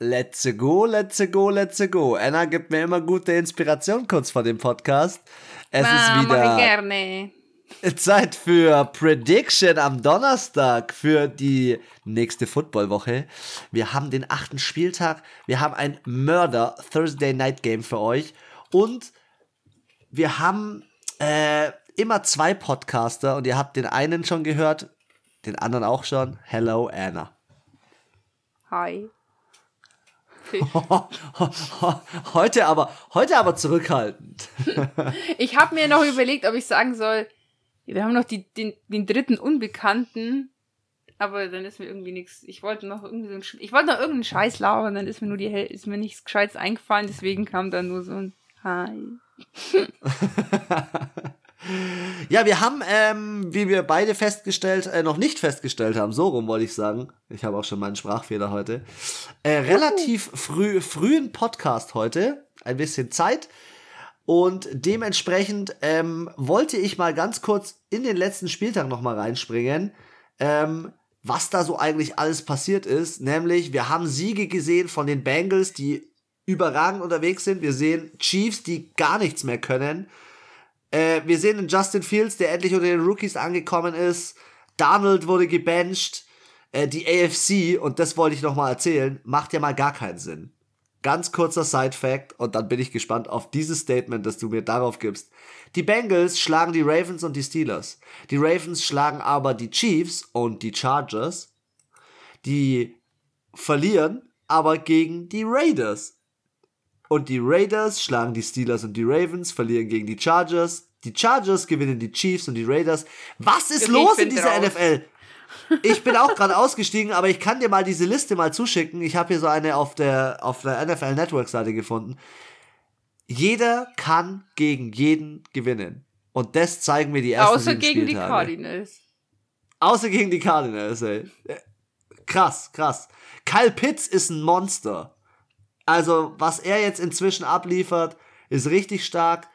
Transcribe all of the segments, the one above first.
Let's go, let's go, let's go. Anna gibt mir immer gute Inspiration kurz vor dem Podcast. Es Ah, ist wieder gerne. Zeit für Prediction am Donnerstag für die nächste Footballwoche. Wir haben den achten Spieltag. Wir haben ein Mörder Thursday Night Game für euch. Und wir haben äh, immer zwei Podcaster und ihr habt den einen schon gehört, den anderen auch schon. Hello, Anna. Hi. Fisch. Heute aber, heute aber zurückhaltend. Ich habe mir noch überlegt, ob ich sagen soll, wir haben noch die, den, den dritten Unbekannten, aber dann ist mir irgendwie nichts. Ich wollte noch irgendwie so ein, ich wollte noch irgendeinen Scheiß labern, dann ist mir nur die ist mir nichts Gescheites eingefallen, deswegen kam dann nur so ein Hi. Ja, wir haben, ähm, wie wir beide festgestellt, äh, noch nicht festgestellt haben, so rum wollte ich sagen. Ich habe auch schon meinen Sprachfehler heute. Äh, relativ früh, frühen Podcast heute, ein bisschen Zeit. Und dementsprechend ähm, wollte ich mal ganz kurz in den letzten Spieltag noch mal reinspringen, ähm, was da so eigentlich alles passiert ist. Nämlich, wir haben Siege gesehen von den Bengals, die überragend unterwegs sind. Wir sehen Chiefs, die gar nichts mehr können. Äh, wir sehen einen Justin Fields, der endlich unter den Rookies angekommen ist. Donald wurde gebencht. Äh, die AFC, und das wollte ich noch mal erzählen, macht ja mal gar keinen Sinn. Ganz kurzer Side-Fact, und dann bin ich gespannt auf dieses Statement, das du mir darauf gibst. Die Bengals schlagen die Ravens und die Steelers. Die Ravens schlagen aber die Chiefs und die Chargers. Die verlieren aber gegen die Raiders. Und die Raiders schlagen die Steelers und die Ravens, verlieren gegen die Chargers. Die Chargers gewinnen die Chiefs und die Raiders. Was ist Ich los in dieser raus. NFL? Ich bin auch gerade ausgestiegen, aber ich kann dir mal diese Liste mal zuschicken. Ich habe hier so eine auf der, auf der NFL Network Seite gefunden. Jeder kann gegen jeden gewinnen. Und das zeigen mir die ersten Außer gegen die Spieltage. Cardinals. Außer gegen die Cardinals, ey. Krass, krass. Kyle Pitts ist ein Monster. Also, was er jetzt inzwischen abliefert, ist richtig stark.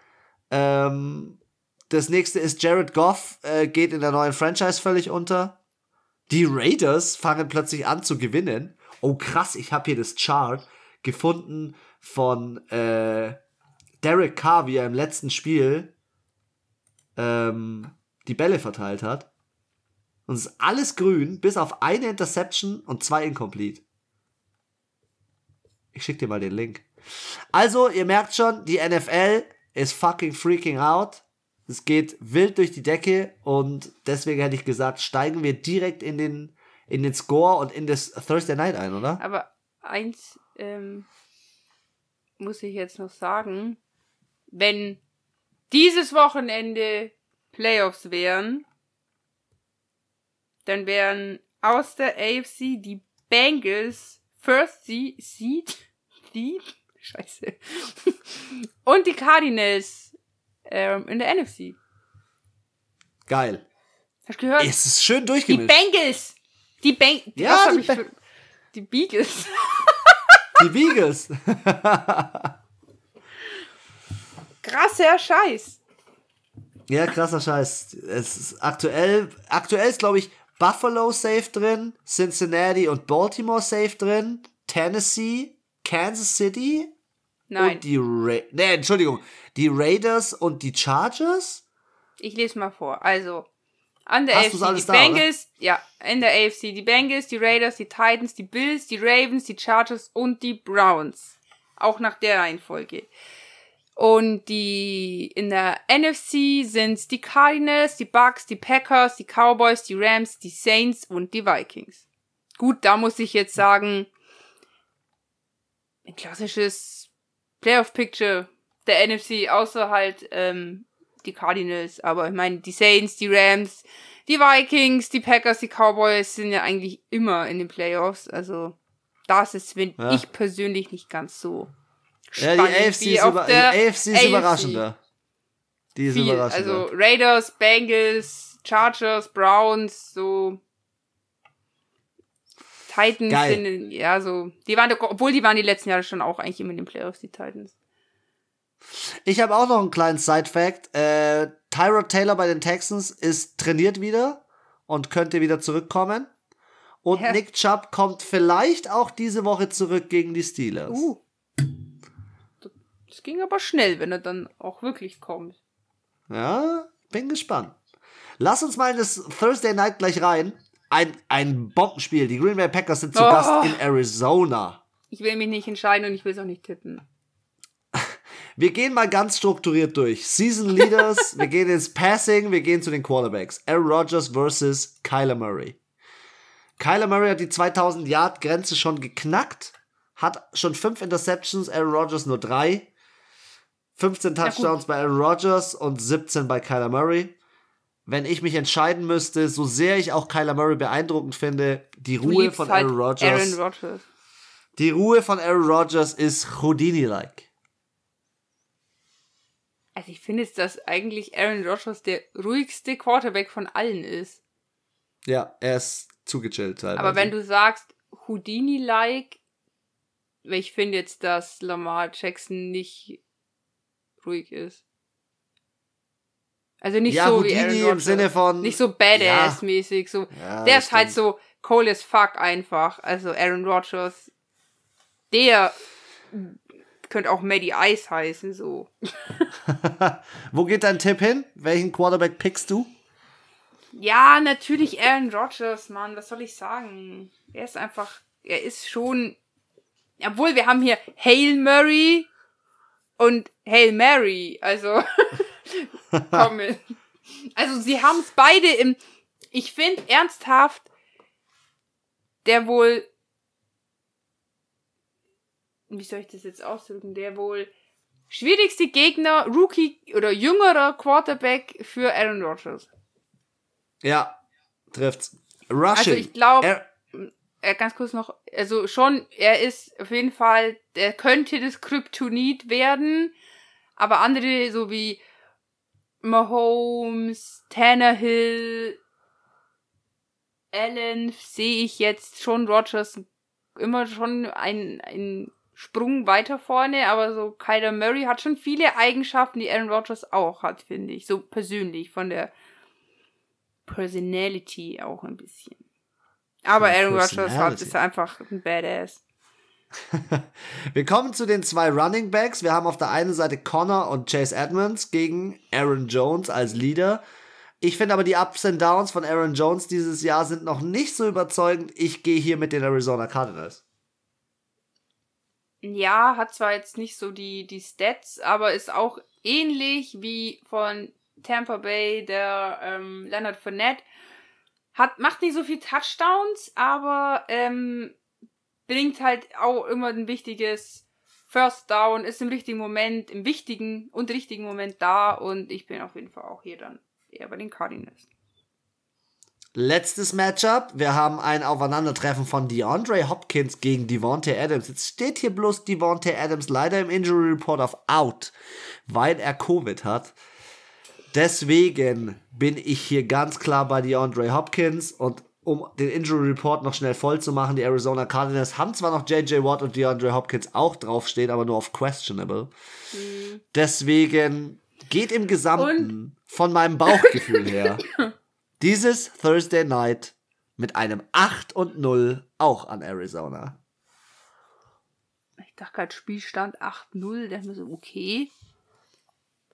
Ähm, das nächste ist Jared Goff, äh, geht in der neuen Franchise völlig unter. Die Raiders fangen plötzlich an zu gewinnen. Oh, krass, ich habe hier das Chart gefunden von äh, Derek Carr, wie er im letzten Spiel ähm, die Bälle verteilt hat. Und es ist alles grün, bis auf eine Interception und zwei Incomplete. Ich schick dir mal den Link. Also, ihr merkt schon, die NFL ist fucking freaking out. Es geht wild durch die Decke und deswegen hätte ich gesagt, steigen wir direkt in den, in den Score und in das Thursday Night ein, oder? Aber eins ähm, muss ich jetzt noch sagen. Wenn dieses Wochenende Playoffs wären, dann wären aus der AFC die Bengals First Se- Seed, Seed, Scheiße, und die Cardinals ähm, in der NFC. Geil. Hast du gehört? Es ist schön die durchgemischt. Bengals! Die Beng Ja, was hab die ich Ba- für, die Beagles. Die Beagles. Krasser Scheiß. Ja, krasser Scheiß. Es ist aktuell, aktuell ist, glaube ich, Buffalo safe drin, Cincinnati und Baltimore safe drin, Tennessee, Kansas City Nein, und die Ra nee, Entschuldigung, die Raiders und die Chargers? ich lese mal vor. Also, an der Hast AFC die da, Bengals, ja, in der AFC die Bengals, die Raiders, die Titans, die Bills, die Ravens, die Chargers und die Browns. Auch nach der Reihenfolge. Und die in der NFC sind die Cardinals, die Bucks, die Packers, die Cowboys, die Rams, die Saints und die Vikings. Gut, da muss ich jetzt sagen, ein klassisches Playoff-Picture der NFC, außer halt ähm, die Cardinals. Aber ich meine, die Saints, die Rams, die Vikings, die Packers, die Cowboys sind ja eigentlich immer in den Playoffs. Also das ist, wenn Ja. ich persönlich nicht ganz so Ja, die spannend AFC ist, über, die AFC ist AFC. überraschender. Die ist viel. überraschender. Also Raiders, Bengals, Chargers, Browns, so Titans Geil. sind, in- ja, so, die waren, obwohl die waren die letzten Jahre schon auch eigentlich immer in den Playoffs, die Titans. Ich habe auch noch einen kleinen Side-Fact. Äh, Tyrod Taylor bei den Texans ist trainiert wieder und könnte wieder zurückkommen. Und. Nick Chubb kommt vielleicht auch diese Woche zurück gegen die Steelers. Uh. Das ging aber schnell, wenn er dann auch wirklich kommt. Ja, bin gespannt. Lass uns mal in das Thursday Night gleich rein. Ein, ein Bombenspiel. Die Green Bay Packers sind zu Oh. Gast in Arizona. Ich will mich nicht entscheiden und ich will es auch nicht tippen. Wir gehen mal ganz strukturiert durch. Season Leaders, wir gehen ins Passing, wir gehen zu den Quarterbacks. Aaron Rodgers versus Kyler Murray. Kyler Murray hat die 2000 Yard Grenze schon geknackt, hat schon fünf Interceptions, Aaron Rodgers nur drei. 15 gut. Touchdowns bei Aaron Rodgers und 17 bei Kyler Murray. Wenn ich mich entscheiden müsste, so sehr ich auch Kyler Murray beeindruckend finde, die Du Ruhe von halt Aaron Rodgers, Aaron Rodgers. die Ruhe von Aaron Rodgers ist Houdini-like. Also ich finde jetzt, dass eigentlich Aaron Rodgers der ruhigste Quarterback von allen ist. Ja, er ist zugechillt teilweise. Aber wenn du sagst Houdini-like, ich finde jetzt, dass Lamar Jackson nicht ruhig ist. Also nicht ja, so wie Houdini Aaron im Rodgers. Sinne von Nicht so Badass-mäßig. So. Ja, der ist halt stimmt. so cool as fuck einfach. Also Aaron Rodgers, der könnte auch Maddie Ice heißen, so. Wo geht dein Tipp hin? Welchen Quarterback pickst du? Ja, natürlich Aaron Rodgers, Mann. Was soll ich sagen? Er ist einfach, er ist schon, obwohl wir haben hier Hail Murray und Hail Mary. Also, komm mit. Also, sie haben es beide im, ich finde ernsthaft, der wohl, wie soll ich das jetzt ausdrücken, der wohl schwierigste Gegner, Rookie oder jüngerer Quarterback für Aaron Rodgers. Ja, trifft's. Rushing. Also ich glaube, äh, ganz kurz noch, also schon, er ist auf jeden Fall, der könnte das Kryptonit werden, aber andere, so wie Mahomes, Tannehill, Allen, sehe ich jetzt schon Rogers immer schon einen, einen Sprung weiter vorne, aber so Kyler Murray hat schon viele Eigenschaften, die Aaron Rodgers auch hat, finde ich, so persönlich, von der Personality auch ein bisschen. Aber Aaron Rodgers hat, ist einfach ein Badass. Wir kommen zu den zwei Running Backs. Wir haben auf der einen Seite Connor und Chase Edmonds gegen Aaron Jones als Leader. Ich finde aber die Ups and Downs von Aaron Jones dieses Jahr sind noch nicht so überzeugend. Ich gehe hier mit den Arizona Cardinals. Ja, hat zwar jetzt nicht so die, die Stats, aber ist auch ähnlich wie von Tampa Bay, der ähm, Leonard Fournette. Hat, macht nicht so viel Touchdowns, aber ähm, bringt halt auch immer ein wichtiges First Down, ist im richtigen Moment, im wichtigen und richtigen Moment da und ich bin auf jeden Fall auch hier dann eher bei den Cardinals. Letztes Matchup. Wir haben ein Aufeinandertreffen von DeAndre Hopkins gegen Devontae Adams. Jetzt steht hier bloß Devontae Adams leider im Injury Report auf Out, weil er Covid hat. Deswegen bin ich hier ganz klar bei DeAndre Hopkins und um den Injury Report noch schnell voll zu machen, die Arizona Cardinals haben zwar noch JJ Watt und DeAndre Hopkins auch draufstehen, aber nur auf questionable. Deswegen geht im Gesamten von meinem Bauchgefühl her dieses Thursday Night mit einem 8 und 0 auch an Arizona. Ich dachte gerade Spielstand 8-0, dachte mir so, okay.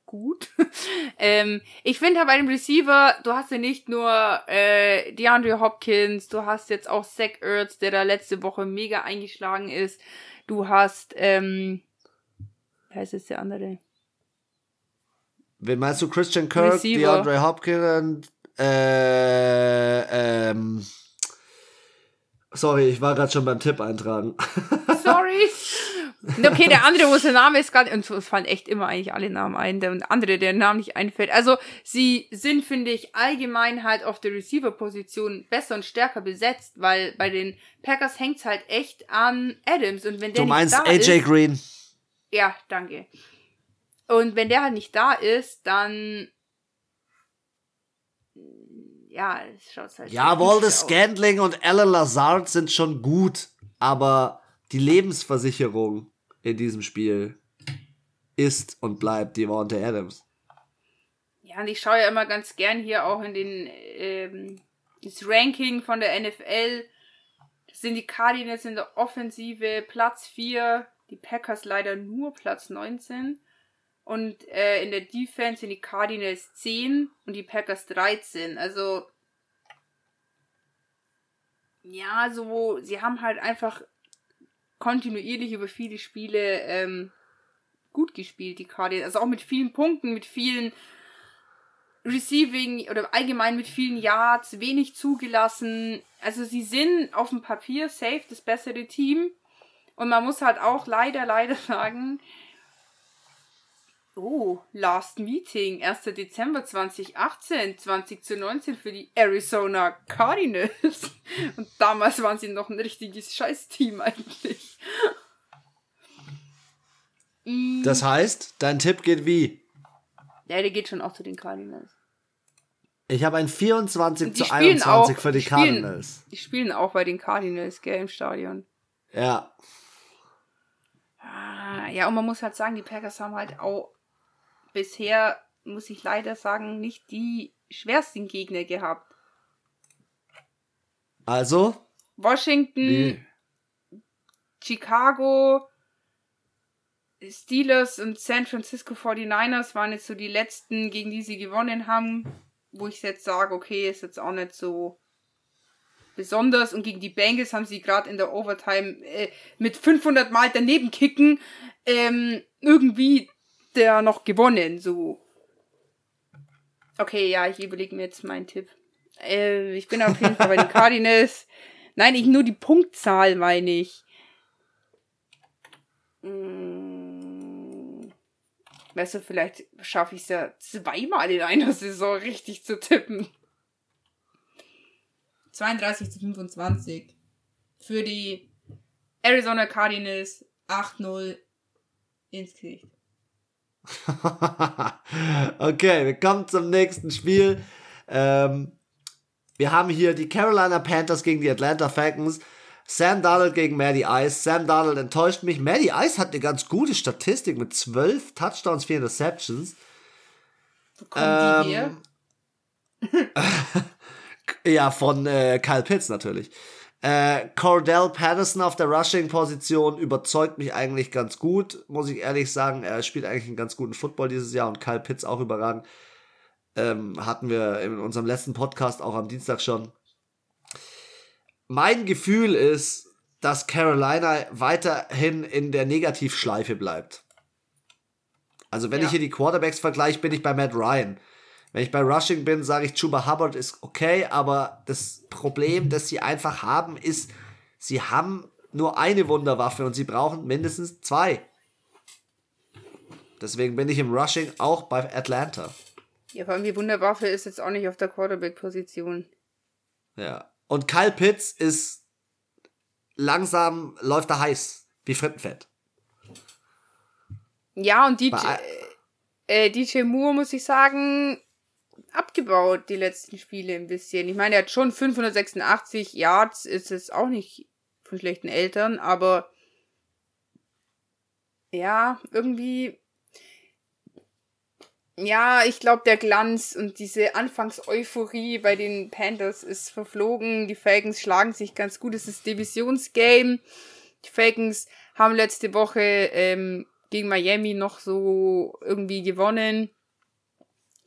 Gut. ähm, ich finde aber bei dem Receiver, du hast ja nicht nur äh, DeAndre Hopkins, du hast jetzt auch Zach Ertz, der da letzte Woche mega eingeschlagen ist. Du hast, ähm, wer ist jetzt der andere? Wen meinst du? Christian Kirk, Receiver. DeAndre Hopkins, äh, ähm, sorry, ich war gerade schon beim Tipp eintragen. Sorry. Okay, der andere, wo sein Name ist gerade, und es fallen echt immer eigentlich alle Namen ein, der andere, der Name nicht einfällt. Also, sie sind, finde ich, allgemein halt auf der Receiver-Position besser und stärker besetzt, weil bei den Packers hängt's halt echt an Adams. Und wenn der Du meinst nicht da AJ ist, Green. Ja, danke. Und wenn der halt nicht da ist, dann ja, es schaut halt Ja, aus. Scandling und Alan Lazard sind schon gut, aber die Lebensversicherung in diesem Spiel ist und bleibt Devontae Adams. Ja, und ich schaue ja immer ganz gern hier auch in den ähm, das Ranking von der NFL sind die Cardinals in der Offensive Platz 4, die Packers leider nur Platz 19. Und äh, in der Defense sind die Cardinals 10 und die Packers 13. Also, ja, so, sie haben halt einfach kontinuierlich über viele Spiele ähm, gut gespielt, die Cardinals. Also auch mit vielen Punkten, mit vielen Receiving oder allgemein mit vielen Yards, wenig zugelassen. Also sie sind auf dem Papier safe das bessere Team. Und man muss halt auch leider, leider sagen, oh, Last Meeting, 1. Dezember 2018, 20 zu 19 für die Arizona Cardinals. Und damals waren sie noch ein richtiges Scheißteam eigentlich. Das heißt, dein Tipp geht wie? Ja, der geht schon auch zu den Cardinals. Ich habe ein 24 Die zu spielen 21 auch- für die die spielen- Cardinals. Die spielen auch bei den Cardinals, gell, im Stadion. Ja. Ah, Ja, und man muss halt sagen, die Packers haben halt auch bisher, muss ich leider sagen, nicht die schwersten Gegner gehabt. Also, Washington, wie, Chicago, Steelers und San Francisco 49ers waren jetzt so die letzten, gegen die sie gewonnen haben, wo ich jetzt sage, okay, ist jetzt auch nicht so besonders. Und gegen die Bengals haben sie gerade in der Overtime äh, mit 500 Mal daneben kicken ähm, irgendwie der noch gewonnen. So. Okay, ja, ich überlege mir jetzt meinen Tipp. Äh, ich bin auf jeden Fall bei den Cardinals. Nein, ich nur die Punktzahl meine ich. Mm, Weißt du, vielleicht schaffe ich es ja zweimal in einer Saison richtig zu tippen. 32 zu 25. Für die Arizona Cardinals 8-0 ins Gesicht. okay, wir kommen zum nächsten Spiel. Ähm, wir haben hier die Carolina Panthers gegen die Atlanta Falcons. Sam Darnold gegen Maddie Ice. Sam Darnold enttäuscht mich. Maddie Ice hat eine ganz gute Statistik mit 12 Touchdowns, 4 Interceptions. Wo kommen die her? Ähm, ja, von äh, Kyle Pitts natürlich. Äh, Cordell Patterson auf der Rushing-Position überzeugt mich eigentlich ganz gut, muss ich ehrlich sagen. Er spielt eigentlich einen ganz guten Football dieses Jahr und Kyle Pitts auch überragend. Ähm, hatten wir in unserem letzten Podcast auch am Dienstag schon. Mein Gefühl ist, dass Carolina weiterhin in der Negativschleife bleibt. Also wenn Ja. ich hier die Quarterbacks vergleiche, bin ich bei Matt Ryan. Wenn ich bei Rushing bin, sage ich, Chuba Hubbard ist okay, aber das Problem, das sie einfach haben, ist, sie haben nur eine Wunderwaffe und sie brauchen mindestens zwei. Deswegen bin ich im Rushing auch bei Atlanta. Ja, vor allem die Wunderwaffe ist jetzt auch nicht auf der Quarterback-Position. Ja. Und Kyle Pitts ist langsam, läuft er heiß, wie Frittenfett. Ja, und DJ, Bei- äh, DJ Moore, muss ich sagen, abgebaut die letzten Spiele ein bisschen. Ich meine, er hat schon 586 Yards, ist es auch nicht von schlechten Eltern, aber ja, irgendwie. Ja, ich glaube, der Glanz und diese Anfangseuphorie bei den Panthers ist verflogen. Die Falcons schlagen sich ganz gut. Es ist Divisionsgame. Die Falcons haben letzte Woche ähm, gegen Miami noch so irgendwie gewonnen.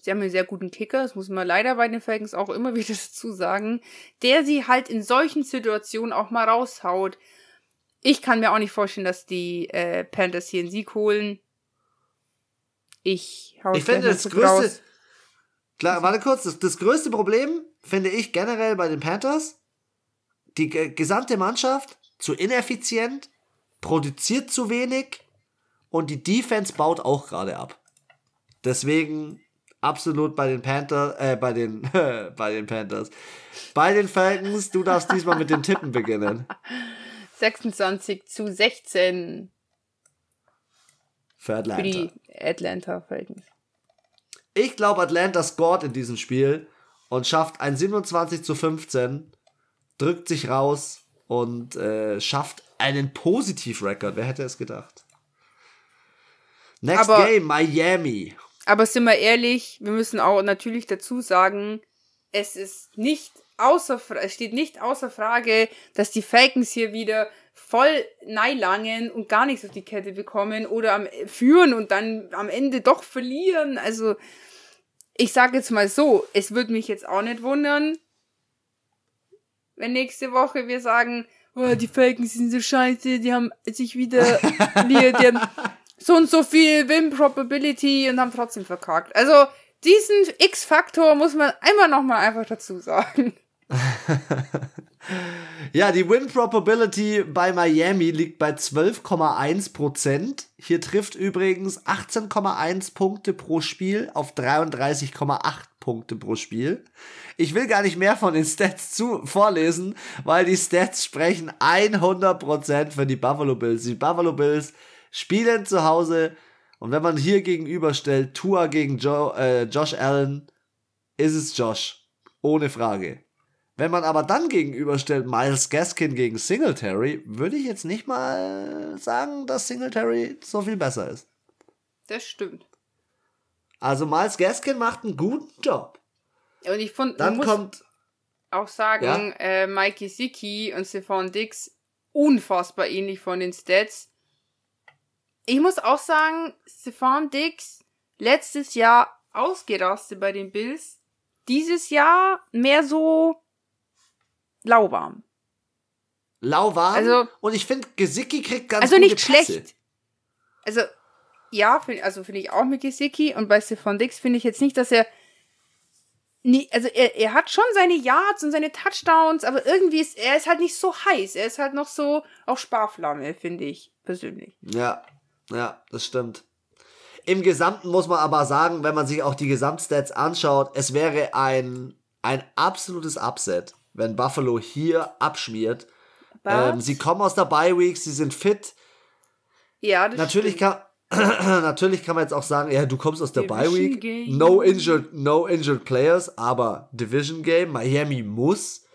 Sie haben einen sehr guten Kicker, das muss man leider bei den Falcons auch immer wieder dazu sagen, der sie halt in solchen Situationen auch mal raushaut. Ich kann mir auch nicht vorstellen, dass die äh, Panthers hier einen Sieg holen. Ich hau Ich finde das größte. raus. Klar, warte kurz. Das, das größte Problem finde ich generell bei den Panthers. Die ge- gesamte Mannschaft zu ineffizient, produziert zu wenig und die Defense baut auch gerade ab. Deswegen absolut bei den Panthers, äh, bei den, bei den Panthers. Bei den Falcons, du darfst diesmal mit den Tippen beginnen. 26 zu 16 Für für Atlanta. die Atlanta Falcons. Ich glaube, Atlanta scored in diesem Spiel und schafft ein 27 zu 15, drückt sich raus und äh, schafft einen Positiv-Record. Wer hätte es gedacht? Next Aber- Game, Miami. Aber sind wir ehrlich, wir müssen auch natürlich dazu sagen, es ist nicht außer, es steht nicht außer Frage, dass die Falcons hier wieder voll neilangen und gar nichts auf die Kette bekommen oder am, führen und dann am Ende doch verlieren. Also, ich sage jetzt mal so, es würde mich jetzt auch nicht wundern, wenn nächste Woche wir sagen, oh, die Falcons sind so scheiße, die haben sich wieder, die, die haben so und so viel Win Probability und haben trotzdem verkackt. Also, diesen X-Faktor muss man einmal nochmal einfach dazu sagen. ja, die Win Probability bei Miami liegt bei 12,1% Hier trifft übrigens 18,1 Punkte pro Spiel auf 33,8 Punkte pro Spiel. Ich will gar nicht mehr von den Stats zu vorlesen, weil die Stats sprechen 100% für die Buffalo Bills. Die Buffalo Bills spielen zu Hause und wenn man hier gegenüberstellt, Tua gegen Joe, äh, Josh Allen, ist es Josh. Ohne Frage. Wenn man aber dann gegenüberstellt Miles Gaskin gegen Singletary, würde ich jetzt nicht mal sagen, dass Singletary so viel besser ist. Das stimmt. Also Miles Gaskin macht einen guten Job. Und ich fand, dann kommt auch sagen, ja? äh, Mikey Siki und Stephon Dix unfassbar ähnlich von den Stats. Ich muss auch sagen, Stephon Dix letztes Jahr ausgerastet bei den Bills. Dieses Jahr mehr so lauwarm. Lauwarm? Also, und ich finde, Gesicki kriegt ganz Also nicht Pässe. schlecht. Also, ja, find, also finde ich auch mit Gesicki. Und bei Stefan Dix finde ich jetzt nicht, dass er. Nie, also er, er hat schon seine Yards und seine Touchdowns, aber irgendwie ist er ist halt nicht so heiß. Er ist halt noch so auf Sparflamme, finde ich persönlich. Ja, ja, das stimmt. Im Gesamten muss man aber sagen, wenn man sich auch die Gesamtstats anschaut, es wäre ein, ein absolutes Upset, wenn Buffalo hier abschmiert. Ähm, sie kommen aus der Bye Week, sie sind fit. Ja, das natürlich stimmt. kann natürlich kann man jetzt auch sagen, ja, du kommst aus der Bye Week, Game. no injured, no injured players, aber Division Game, Miami muss.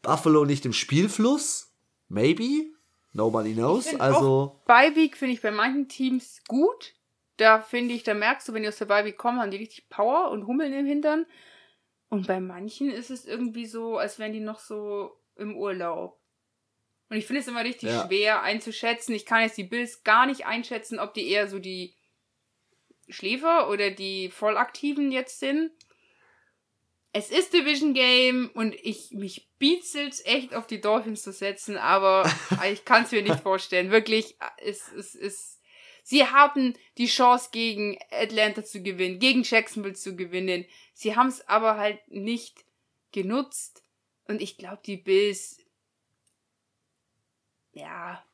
Buffalo nicht im Spielfluss, maybe, nobody knows. Also Bye Week finde ich bei manchen Teams gut. Da finde ich, da merkst du, wenn die aus der Bye Week kommen, haben die richtig Power und Hummeln im Hintern. Und bei manchen ist es irgendwie so, als wären die noch so im Urlaub. Und ich finde es immer richtig ja. schwer einzuschätzen. Ich kann jetzt die Bills gar nicht einschätzen, ob die eher so die Schläfer oder die Vollaktiven jetzt sind. Es ist Division Game und ich mich biezelt's echt auf die Dolphins zu setzen, aber ich kann es mir nicht vorstellen. Wirklich, es, es, es Sie hatten die Chance gegen Atlanta zu gewinnen, gegen Jacksonville zu gewinnen. Sie haben es aber halt nicht genutzt. Und ich glaube, die Bills, ja,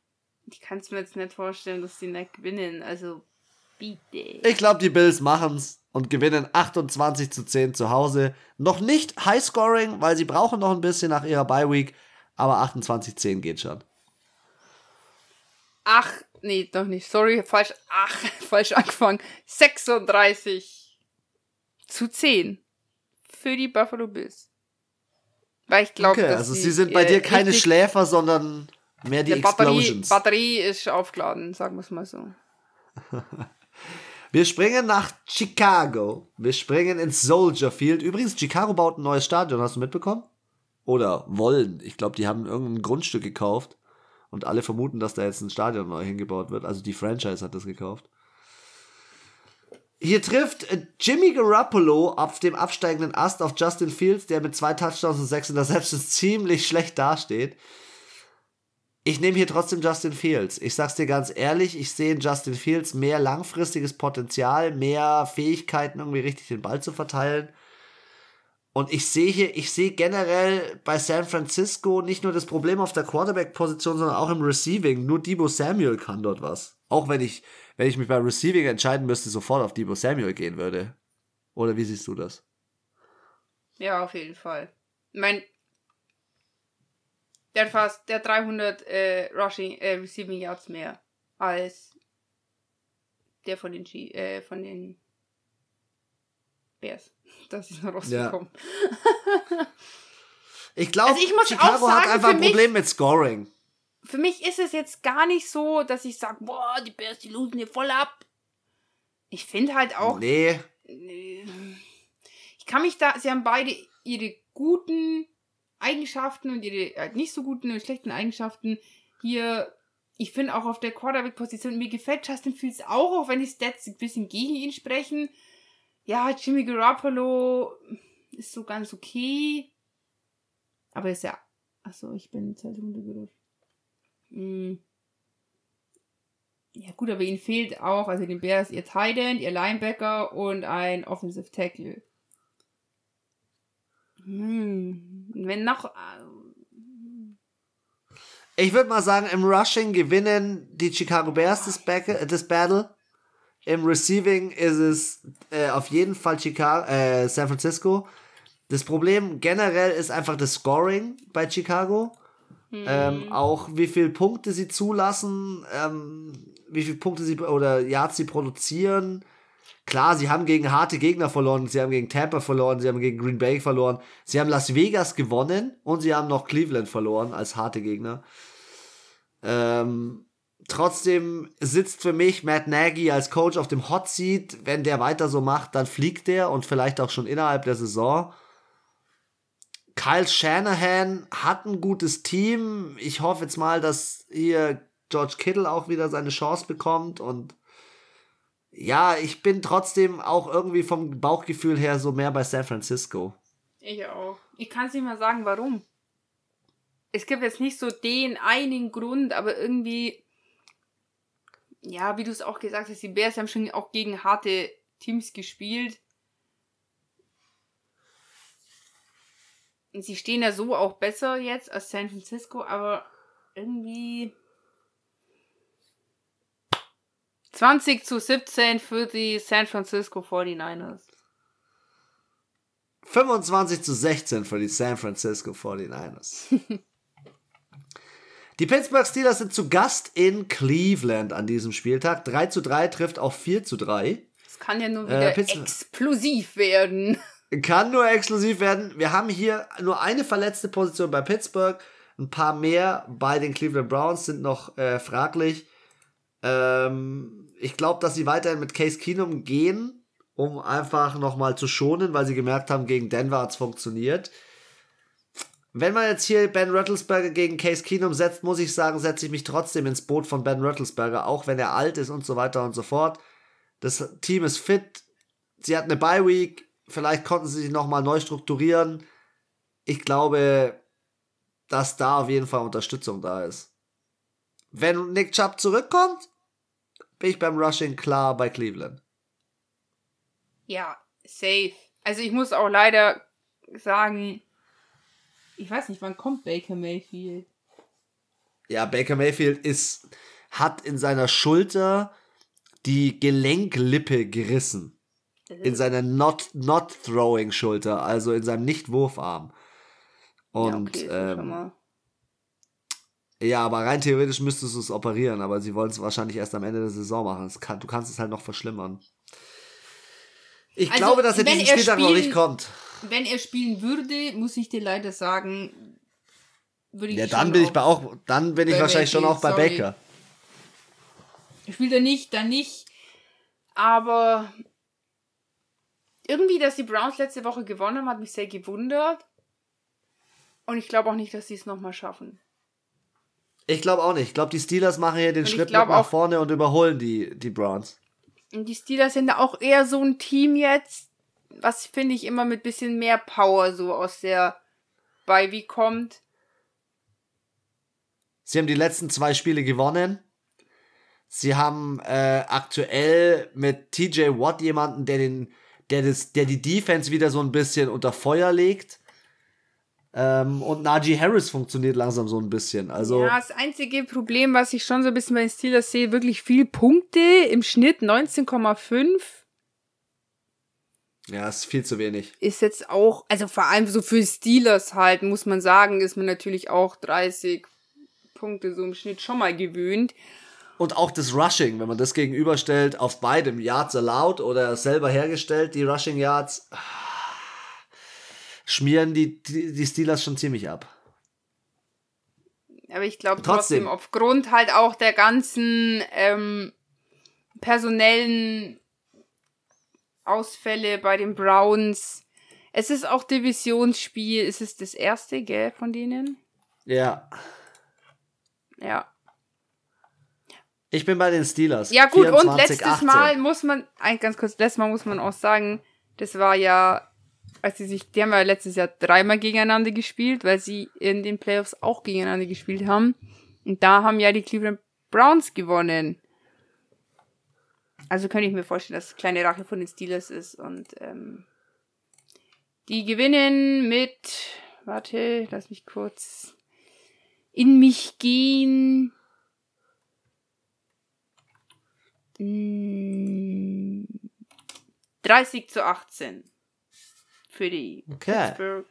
ich kann es mir jetzt nicht vorstellen, dass sie nicht gewinnen. Also, bitte. Ich glaube, die Bills machen's und gewinnen 28 zu 10 zu Hause. Noch nicht Highscoring, weil sie brauchen noch ein bisschen nach ihrer Bye Week, aber 28 10 geht schon. Ach, Nee, doch nicht. Sorry, falsch. Ach, falsch angefangen. 36 zu 10 für die Buffalo Bills. Weil ich glaube, okay, also sie sind bei dir keine Schläfer, sondern mehr die Explosions. Batterie, Batterie ist aufgeladen, sagen wir es mal so. Wir springen nach Chicago. Wir springen ins Soldier Field. Übrigens, Chicago baut ein neues Stadion, hast du mitbekommen? Oder wollen. Ich glaube, die haben irgendein Grundstück gekauft. Und alle vermuten, dass da jetzt ein Stadion neu hingebaut wird. Also die Franchise hat das gekauft. Hier trifft Jimmy Garoppolo auf dem absteigenden Ast auf Justin Fields, der mit zwei Touchdowns und sechs Interceptions ziemlich schlecht dasteht. Ich nehme hier trotzdem Justin Fields. Ich sag's dir ganz ehrlich, ich sehe in Justin Fields mehr langfristiges Potenzial, mehr Fähigkeiten, irgendwie richtig den Ball zu verteilen. Und ich sehe hier, ich sehe generell bei San Francisco nicht nur das Problem auf der Quarterback-Position, sondern auch im Receiving. Nur Debo Samuel kann dort was. Auch wenn ich, wenn ich mich beim Receiving entscheiden müsste, sofort auf Debo Samuel gehen würde. Oder wie siehst du das? Ja, auf jeden Fall. Ich meine, der hat fast, der 300 äh, Rushing, äh, Receiving Yards mehr als der von den, G, äh, von den Bears. Das ist noch rausgekommen. Ja. ich glaube, also Chicago sagen, hat einfach ein Problem mich, mit Scoring. Für mich ist es jetzt gar nicht so, dass ich sage, boah, die Bears, die losen hier voll ab. Ich finde halt auch. Nee. kann mich da, sie haben beide ihre guten Eigenschaften und ihre äh, nicht so guten und schlechten Eigenschaften hier. Ich finde auch auf der Quarterback-Position, mir gefällt Justin Fields auch, auch wenn die Stats ein bisschen gegen ihn sprechen. Ja, Jimmy Garoppolo ist so ganz okay. Aber ist ja. Achso, ich bin jetzt halt runtergerutscht. Hm. Ja, gut, aber ihnen fehlt auch, also den Bears, ihr Tight End, ihr Linebacker und ein Offensive Tackle. Hm. Wenn noch. äh, Ich würde mal sagen, im Rushing gewinnen die Chicago Bears das, Back das Battle. Im Receiving ist es äh, auf jeden Fall Chicago, äh, San Francisco. Das Problem generell ist einfach das Scoring bei Chicago. Ähm, auch wie viele Punkte sie zulassen, ähm, wie viele Punkte sie oder Yards sie produzieren. Klar, sie haben gegen harte Gegner verloren, sie haben gegen Tampa verloren, sie haben gegen Green Bay verloren, sie haben Las Vegas gewonnen und sie haben noch Cleveland verloren als harte Gegner. Ähm, trotzdem sitzt für mich Matt Nagy als Coach auf dem Hot Seat. Wenn der weiter so macht, dann fliegt der und vielleicht auch schon innerhalb der Saison. Kyle Shanahan hat ein gutes Team. Ich hoffe jetzt mal, dass hier George Kittle auch wieder seine Chance bekommt und ja, ich bin trotzdem auch irgendwie vom Bauchgefühl her so mehr bei San Francisco. Ich auch. Ich kann es nicht mal sagen, warum. Es gibt jetzt nicht so den einen Grund, aber irgendwie, ja, wie du es auch gesagt hast, die Bears haben schon auch gegen harte Teams gespielt. Und sie stehen ja so auch besser jetzt als San Francisco, aber irgendwie 20 zu 17 für die San Francisco 49ers. 25 zu 16 für die San Francisco 49ers. die Pittsburgh Steelers sind zu Gast in Cleveland an diesem Spieltag. 3 zu 3 trifft auf 4 zu 3. Es kann ja nur wieder Pittsburgh- explosiv werden. Kann nur exklusiv werden. Wir haben hier nur eine verletzte Position bei Pittsburgh. Ein paar mehr bei den Cleveland Browns sind noch äh, fraglich. Ähm, ich glaube, dass sie weiterhin mit Case Keenum gehen, um einfach nochmal zu schonen, weil sie gemerkt haben, gegen Denver hat es funktioniert. Wenn man jetzt hier Ben Rattlesberger gegen Case Keenum setzt, muss ich sagen, setze ich mich trotzdem ins Boot von Ben Rattlesberger, auch wenn er alt ist und so weiter und so fort. Das Team ist fit. Sie hat eine Bye Week. Vielleicht konnten sie sich nochmal neu strukturieren. Ich glaube, dass da auf jeden Fall Unterstützung da ist. Wenn Nick Chubb zurückkommt, bin ich beim Rushing klar bei Cleveland. Ja, safe. Also ich muss auch leider sagen, ich weiß nicht, wann kommt Baker Mayfield? Ja, Baker Mayfield ist, hat in seiner Schulter die Gelenklippe gerissen. In seiner not, not also in seinem Nicht-Wurfarm. Und ja, okay, ähm. Ja, aber rein theoretisch müsstest du es operieren, aber sie wollen es wahrscheinlich erst am Ende der Saison machen. Kann, du kannst es halt noch verschlimmern. Ich Also, glaube, dass er diesen Spieltag noch spielen- nicht kommt. Wenn er spielen würde, muss ich dir leider sagen, würde ich Ja, dann bin ich bei auch, dann bin ich wahrscheinlich schon auch bei sorry. Baker. Spielt er nicht, dann nicht. Aber irgendwie, dass die Browns letzte Woche gewonnen haben, hat mich sehr gewundert. Und ich glaube auch nicht, dass sie es nochmal schaffen. Ich glaube auch nicht. Ich glaube, die Steelers machen hier den Und Schritt nach vorne und überholen die, die Browns. Und die Steelers sind da auch eher so ein Team jetzt, was finde ich immer mit bisschen mehr Power so aus der wie kommt. Sie haben die letzten zwei Spiele gewonnen. Sie haben äh, aktuell mit TJ Watt jemanden, der den, der das, der die Defense wieder so ein bisschen unter Feuer legt. Ähm, und Najee Harris funktioniert langsam so ein bisschen. Also Ja, das einzige Problem, was ich schon so ein bisschen bei den Steelers sehe, wirklich viel Punkte im Schnitt 19,5 ja, ist viel zu wenig. ist jetzt auch, also vor allem so für Steelers halt, muss man sagen, ist man natürlich auch 30 Punkte so im Schnitt schon mal gewöhnt. Und auch das Rushing, wenn man das gegenüberstellt, auf beidem Yards allowed oder selber hergestellt, die Rushing Yards, ah, schmieren die, die, die Steelers schon ziemlich ab. Aber ich glaube Trotzdem. trotzdem, aufgrund halt auch der ganzen ähm, personellen Ausfälle bei den Browns Es ist auch Divisionsspiel. Es ist das erste, gell, von denen? Ja. Ja. Ich bin bei den Steelers. Ja, gut, 24, und letztes 18. Mal muss man, ein, ganz kurz, letztes Mal muss man auch sagen, das war ja, als sie sich, die haben ja letztes Jahr dreimal gegeneinander gespielt, weil sie in den Playoffs auch gegeneinander gespielt haben. Und da haben ja die Cleveland Browns gewonnen. Also könnte ich mir vorstellen, dass es kleine Rache von den Steelers ist und ähm, die gewinnen mit, warte, lass mich kurz in mich gehen. Mm, 30 zu 18 für die Okay. Pittsburgh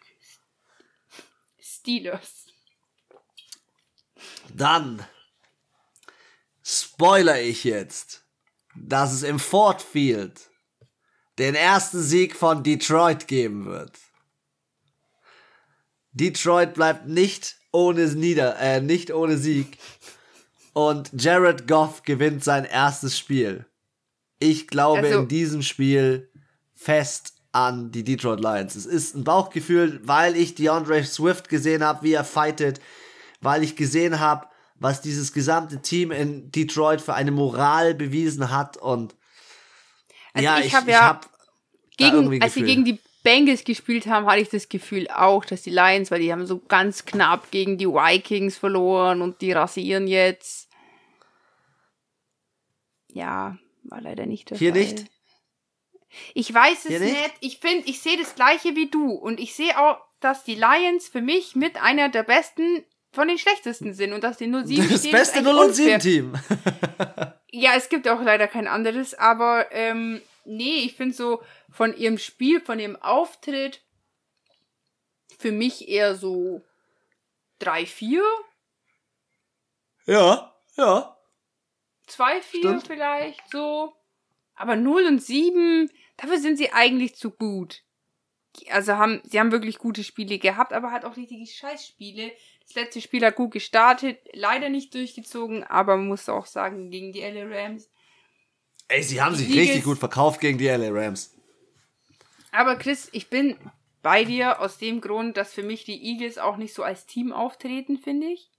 Steelers. Dann spoiler ich jetzt, dass es im Ford Field den ersten Sieg von Detroit geben wird. Detroit bleibt nicht ohne Nieder, äh, nicht ohne Sieg. Und Jared Goff gewinnt sein erstes Spiel. Ich glaube Also- in diesem Spiel fest an die Detroit Lions. Es ist ein Bauchgefühl, weil ich DeAndre Swift gesehen habe, wie er fightet, weil ich gesehen habe, was dieses gesamte Team in Detroit für eine Moral bewiesen hat und Also ja, ich ich, hab ich ja hab Gegen, als sie gegen die Bengals gespielt haben, hatte ich das Gefühl auch, dass die Lions, weil die haben so ganz knapp gegen die Vikings verloren und die rasieren jetzt. Ja, war leider nicht der Hier Fall. nicht? Ich weiß es Hier nicht? Ich finde, ich sehe das gleiche wie du. Und ich sehe auch, dass die Lions für mich mit einer der besten von den schlechtesten sind und dass die 07 das stehen, beste ist echt 0 und unfair. 7 Team. Ja, es gibt auch leider kein anderes, aber ähm, nee, ich finde so von ihrem Spiel, von ihrem Auftritt für mich eher so 3-4, ja, ja. 2-4 Stimmt. vielleicht so. Aber 0 und 7, dafür sind sie eigentlich zu gut. Also haben, sie haben wirklich gute Spiele gehabt, aber halt auch richtige Scheißspiele. Das letzte Spiel hat gut gestartet, leider nicht durchgezogen, aber man muss auch sagen, gegen die LA Rams Ey, sie haben sich richtig gut verkauft gegen die LA Rams. Aber Chris, ich bin bei dir aus dem Grund, dass für mich die Eagles auch nicht so als Team auftreten, finde ich.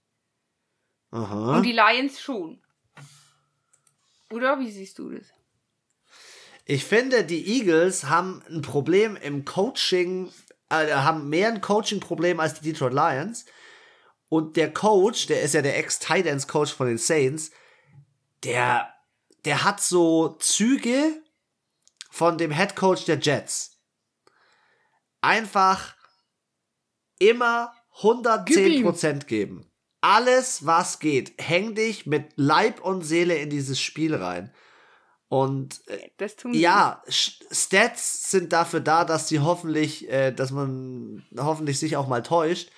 Aha. Und die Lions schon. Oder wie siehst du das? Ich finde, die Eagles haben ein Problem im Coaching, äh, haben mehr ein Coaching-Problem als die Detroit Lions. Und der Coach, der ist ja der Ex-Tight-Ends-Coach von den Saints, der, der hat so Züge von dem Head Coach der Jets. Einfach immer 110% geben. Alles, was geht. Häng dich mit Leib und Seele in dieses Spiel rein. Und äh, Das tun ja, Stats sind dafür da, dass sie hoffentlich, äh, dass man hoffentlich sich auch mal täuscht,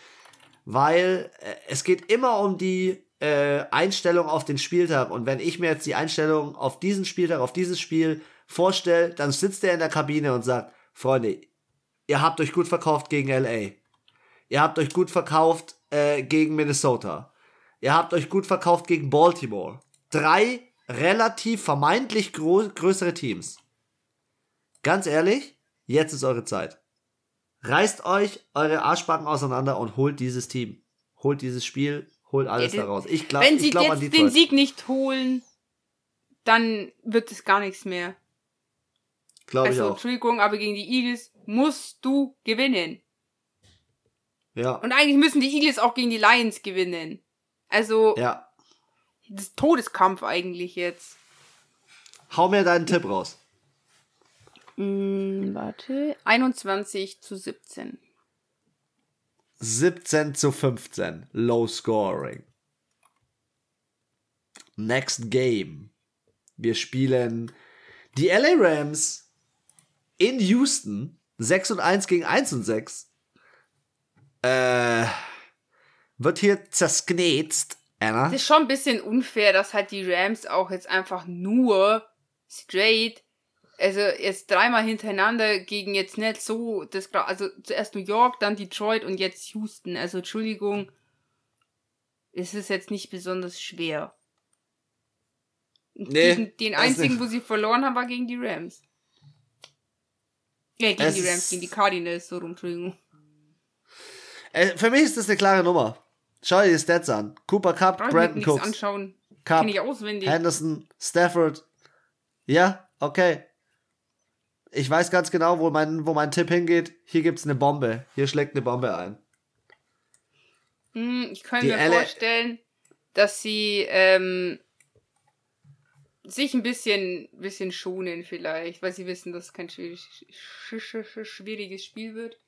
weil äh, es geht immer um die äh, Einstellung auf den Spieltag. Und wenn ich mir jetzt die Einstellung auf diesen Spieltag, auf dieses Spiel vorstelle, dann sitzt er in der Kabine und sagt, Freunde, ihr habt euch gut verkauft gegen LA. Ihr habt euch gut verkauft äh, gegen Minnesota. Ihr habt euch gut verkauft gegen Baltimore. Drei relativ vermeintlich größere Teams. Ganz ehrlich, jetzt ist eure Zeit. Reißt euch eure Arschbacken auseinander und holt dieses Team. Holt dieses Spiel, holt alles Ja, daraus. Ich glaube Wenn sie ich glaub jetzt den. Sieg nicht holen, dann wird es gar nichts mehr. Glaube ich Also, auch. Entschuldigung, aber gegen die Eagles musst du gewinnen. Ja. Und eigentlich müssen die Eagles auch gegen die Lions gewinnen. Also, Ja. Das ist Todeskampf eigentlich jetzt. Hau mir deinen Tipp raus. Hm, warte. 21 zu 17. 17 zu 15. Low scoring. Next game. Wir spielen die LA Rams in Houston. 6 und 1 gegen 1 und 6. Äh, wird hier zersknetzt, Anna. Das ist schon ein bisschen unfair, dass halt die Rams auch jetzt einfach nur straight, also jetzt dreimal hintereinander gegen jetzt nicht so, das, also zuerst New York, dann Detroit und jetzt Houston. Also Entschuldigung, es ist jetzt nicht besonders schwer. Nee, Gegen den das einzigen, wo sie verloren haben, war gegen die Rams. Ja, gegen Es die Rams, gegen die Cardinals, so rum, Entschuldigung. Äh, für mich ist das eine klare Nummer. Schau dir die Stats an. Cooper Cup, Brauch Brandon Cooks, anschauen. Cup, Kenne ich auswendig. Henderson, Stafford. Ja, okay. Ich weiß ganz genau, wo mein, wo mein Tipp hingeht. Hier gibt's eine Bombe. Hier schlägt eine Bombe ein. Hm, ich könnte Die mir L- vorstellen, dass sie ähm, sich ein bisschen, bisschen schonen vielleicht, weil sie wissen, dass es kein schwierig, sch sch sch schwieriges Spiel wird.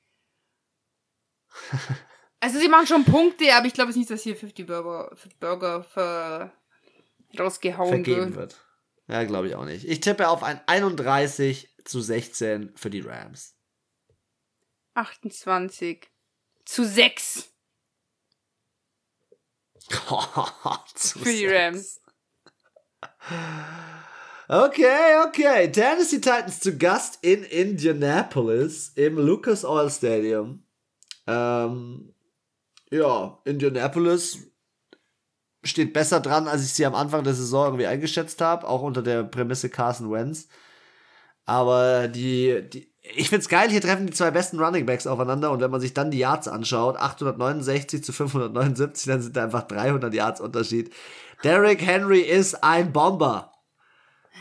Also sie machen schon Punkte, aber ich glaube es nicht, dass hier 50 Burger, Burger ver rausgehauen Vergeben wird. wird. Ja, glaube ich auch nicht. Ich tippe auf ein 31 zu 16 für die Rams. 28 zu 6 Zu für die sechs. Rams. Okay, okay. Tennessee Titans zu Gast in Indianapolis im Lucas Oil Stadium. Ähm, ja, Indianapolis steht besser dran, als ich sie am Anfang der Saison irgendwie eingeschätzt habe, auch unter der Prämisse Carson Wentz. Aber die, die ich find's geil, hier treffen die zwei besten Running Backs aufeinander und wenn man sich dann die Yards anschaut, 869 zu 579, dann sind da einfach 300 Yards Unterschied. Derrick Henry ist ein Bomber.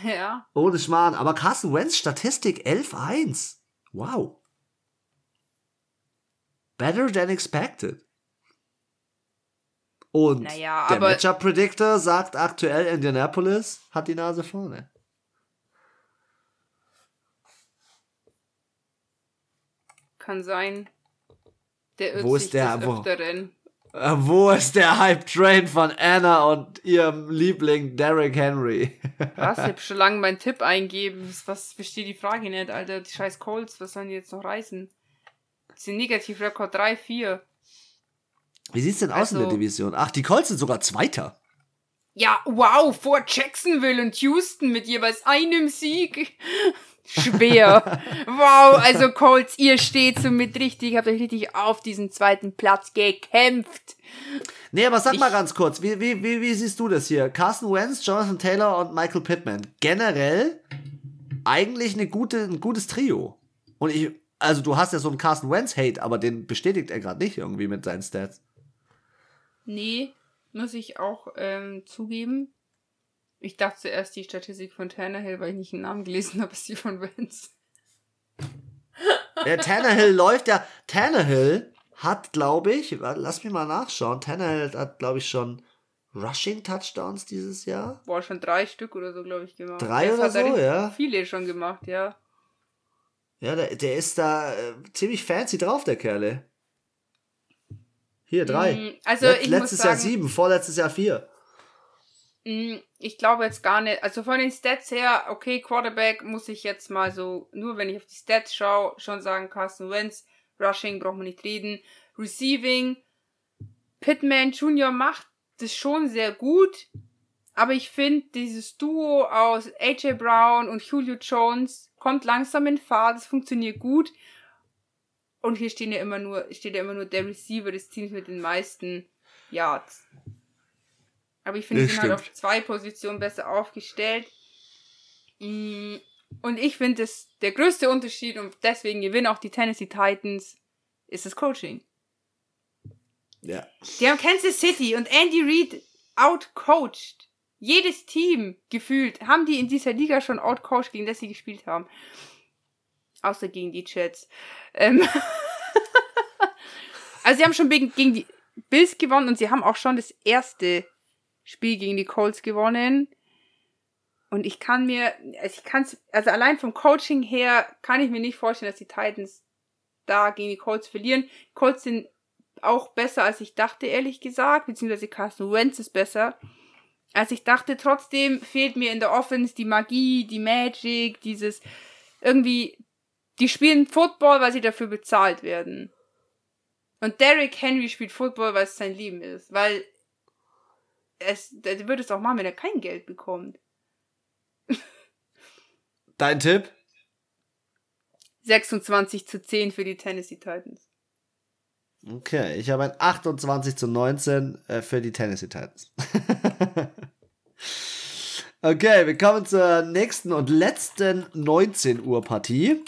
Ja. Ohne Schmarrn. Aber Carson Wentz Statistik 11-1. Wow. Better than expected. Und Naja, der Matchup Predictor sagt aktuell Indianapolis hat die Nase vorne. Kann sein. Der irrt Wo ist der- wo- Öfteren. Äh, wo ist der Hype Train von Anna und ihrem Liebling Derrick Henry? Was? Ich hab schon lange meinen Tipp eingeben. Was, verstehe die Frage nicht, Alter? Die scheiß Colts, was sollen die jetzt noch reißen? Das sind Negativrekord 3-4. Wie sieht's denn aus in der Also- Division? Ach, die Colts sind sogar Zweiter. Ja, wow, vor Jacksonville und Houston mit jeweils einem Sieg. Schwer. wow, also Colts, ihr steht so mit richtig, habt euch richtig auf diesen zweiten Platz gekämpft. Nee, aber sag mal Ich- ganz kurz, wie, wie, wie, wie siehst du das hier? Carson Wentz, Jonathan Taylor und Michael Pittman. Generell eigentlich eine gute, ein gutes Trio. Und ich, also du hast ja so einen Carson Wentz-Hate, aber den bestätigt er gerade nicht irgendwie mit seinen Stats. Nee, muss ich auch ähm, zugeben. Ich dachte zuerst die Statistik von Tannehill, weil ich nicht den Namen gelesen habe, ist die von Vance. Der Tannehill läuft ja, Tannehill hat, glaube ich, lass mich mal nachschauen, Tannehill hat, glaube ich, schon Rushing Touchdowns dieses Jahr. Boah, schon drei Stück oder so, glaube ich, gemacht. Drei Jetzt oder er so, ja. Viele schon gemacht, ja. Ja, der, der ist da äh, ziemlich fancy drauf, der Kerle. Hier, drei. Mm, Also Let- letztes sagen, Jahr sieben, vorletztes Jahr vier. Mm, Ich glaube jetzt gar nicht. Also von den Stats her, okay, Quarterback muss ich jetzt mal so, nur wenn ich auf die Stats schaue, schon sagen, Carson Wentz, Rushing braucht man nicht reden. Receiving, Pittman Jr. macht das schon sehr gut. Aber ich finde, dieses Duo aus AJ Brown und Julio Jones kommt langsam in Fahrt, es funktioniert gut. Und hier stehen ja immer nur, steht ja immer nur der Receiver des Teams mit den meisten Yards. Aber ich finde, sie sind halt auf zwei Positionen besser aufgestellt. Mm, Und ich finde, das der größte Unterschied und deswegen gewinnen auch die Tennessee Titans, ist das Coaching. Ja. Die haben Kansas City und Andy Reid outcoached. Jedes Team gefühlt haben die in dieser Liga schon outcoached, gegen das sie gespielt haben. Außer gegen die Jets. Ähm also sie haben schon gegen, die Bills gewonnen und sie haben auch schon das erste Spiel gegen die Colts gewonnen. Und ich kann mir, also ich kann's, also allein vom Coaching her kann ich mir nicht vorstellen, dass die Titans da gegen die Colts verlieren. Colts sind auch besser, als ich dachte, ehrlich gesagt, beziehungsweise Carson Wentz ist besser. Als ich dachte, trotzdem fehlt mir in der Offense die Magie, die Magic, dieses irgendwie, die spielen Football, weil sie dafür bezahlt werden. Und Derrick Henry spielt Football, weil es sein Leben ist, weil es, der würde es auch machen, wenn er kein Geld bekommt. Dein Tipp? 26 zu 10 für die Tennessee Titans. Okay, ich habe ein 28 zu 19 äh, für die Tennessee Titans. okay, wir kommen zur nächsten und letzten 19 Uhr Partie.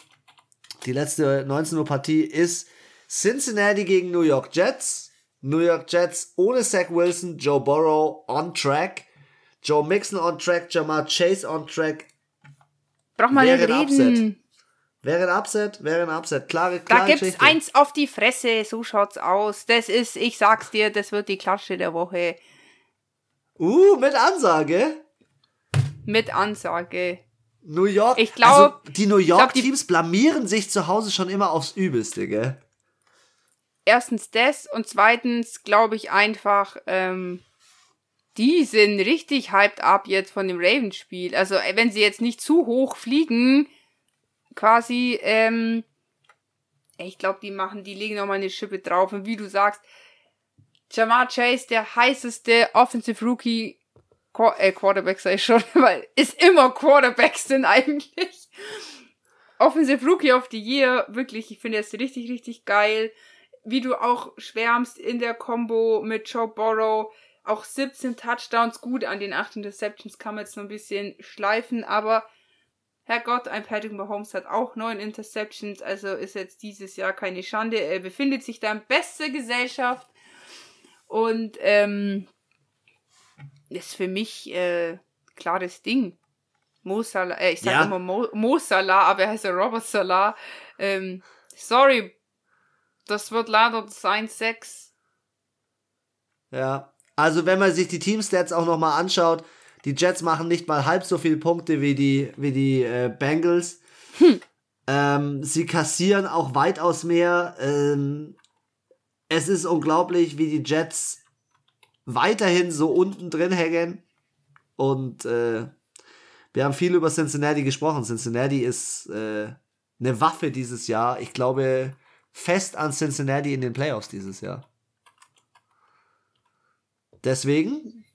Die letzte 19 Uhr Partie ist Cincinnati gegen New York Jets. New York Jets ohne Zach Wilson, Joe Burrow on track, Joe Mixon on track, Jamar Chase on track. Brauch mal nicht reden. Wäre ein Upset, wäre ein Upset. Klare, Da klare gibt's Geschichte. eins auf die Fresse, so schaut's aus. Das ist, ich sag's dir, das wird die Klatsche der Woche. Uh, mit Ansage. Mit Ansage. New York. Ich glaub- also die New glaub, York die- Teams blamieren sich zu Hause schon immer aufs Übelste, gell? Erstens das und zweitens glaube ich einfach, ähm, die sind richtig hyped up jetzt von dem Ravens-Spiel. Also, äh, wenn sie jetzt nicht zu hoch fliegen, quasi, ähm, ich glaube, die machen, die legen nochmal eine Schippe drauf. Und wie du sagst, Jamar Chase, der heißeste Offensive Rookie Qu äh, Quarterback sei schon, weil ist immer Quarterbacks sind eigentlich. Offensive Rookie of the Year, wirklich, ich finde das richtig, richtig geil. Wie du auch schwärmst in der Combo mit Joe Burrow, auch 17 Touchdowns, gut, an den 8 Interceptions kann man jetzt noch ein bisschen schleifen, aber Herrgott, ein Patrick Mahomes hat auch 9 Interceptions, also ist jetzt dieses Jahr keine Schande. Er befindet sich da in bester Gesellschaft und ähm, ist für mich äh, klares Ding. Mo Salah, äh, ich sag Ja. immer Mo, Mo Salah, aber er heißt ja Robert Salah. Ähm, sorry, das wird leider das 1-6. Ja. Also, wenn man sich die Teamstats auch nochmal anschaut, die Jets machen nicht mal halb so viele Punkte wie die, wie die äh, Bengals. Ähm, sie kassieren auch weitaus mehr. Ähm, es ist unglaublich, wie die Jets weiterhin so unten drin hängen. Und äh, wir haben viel über Cincinnati gesprochen. Cincinnati ist äh, eine Waffe dieses Jahr. Ich glaube fest an Cincinnati in den Playoffs dieses Jahr. Deswegen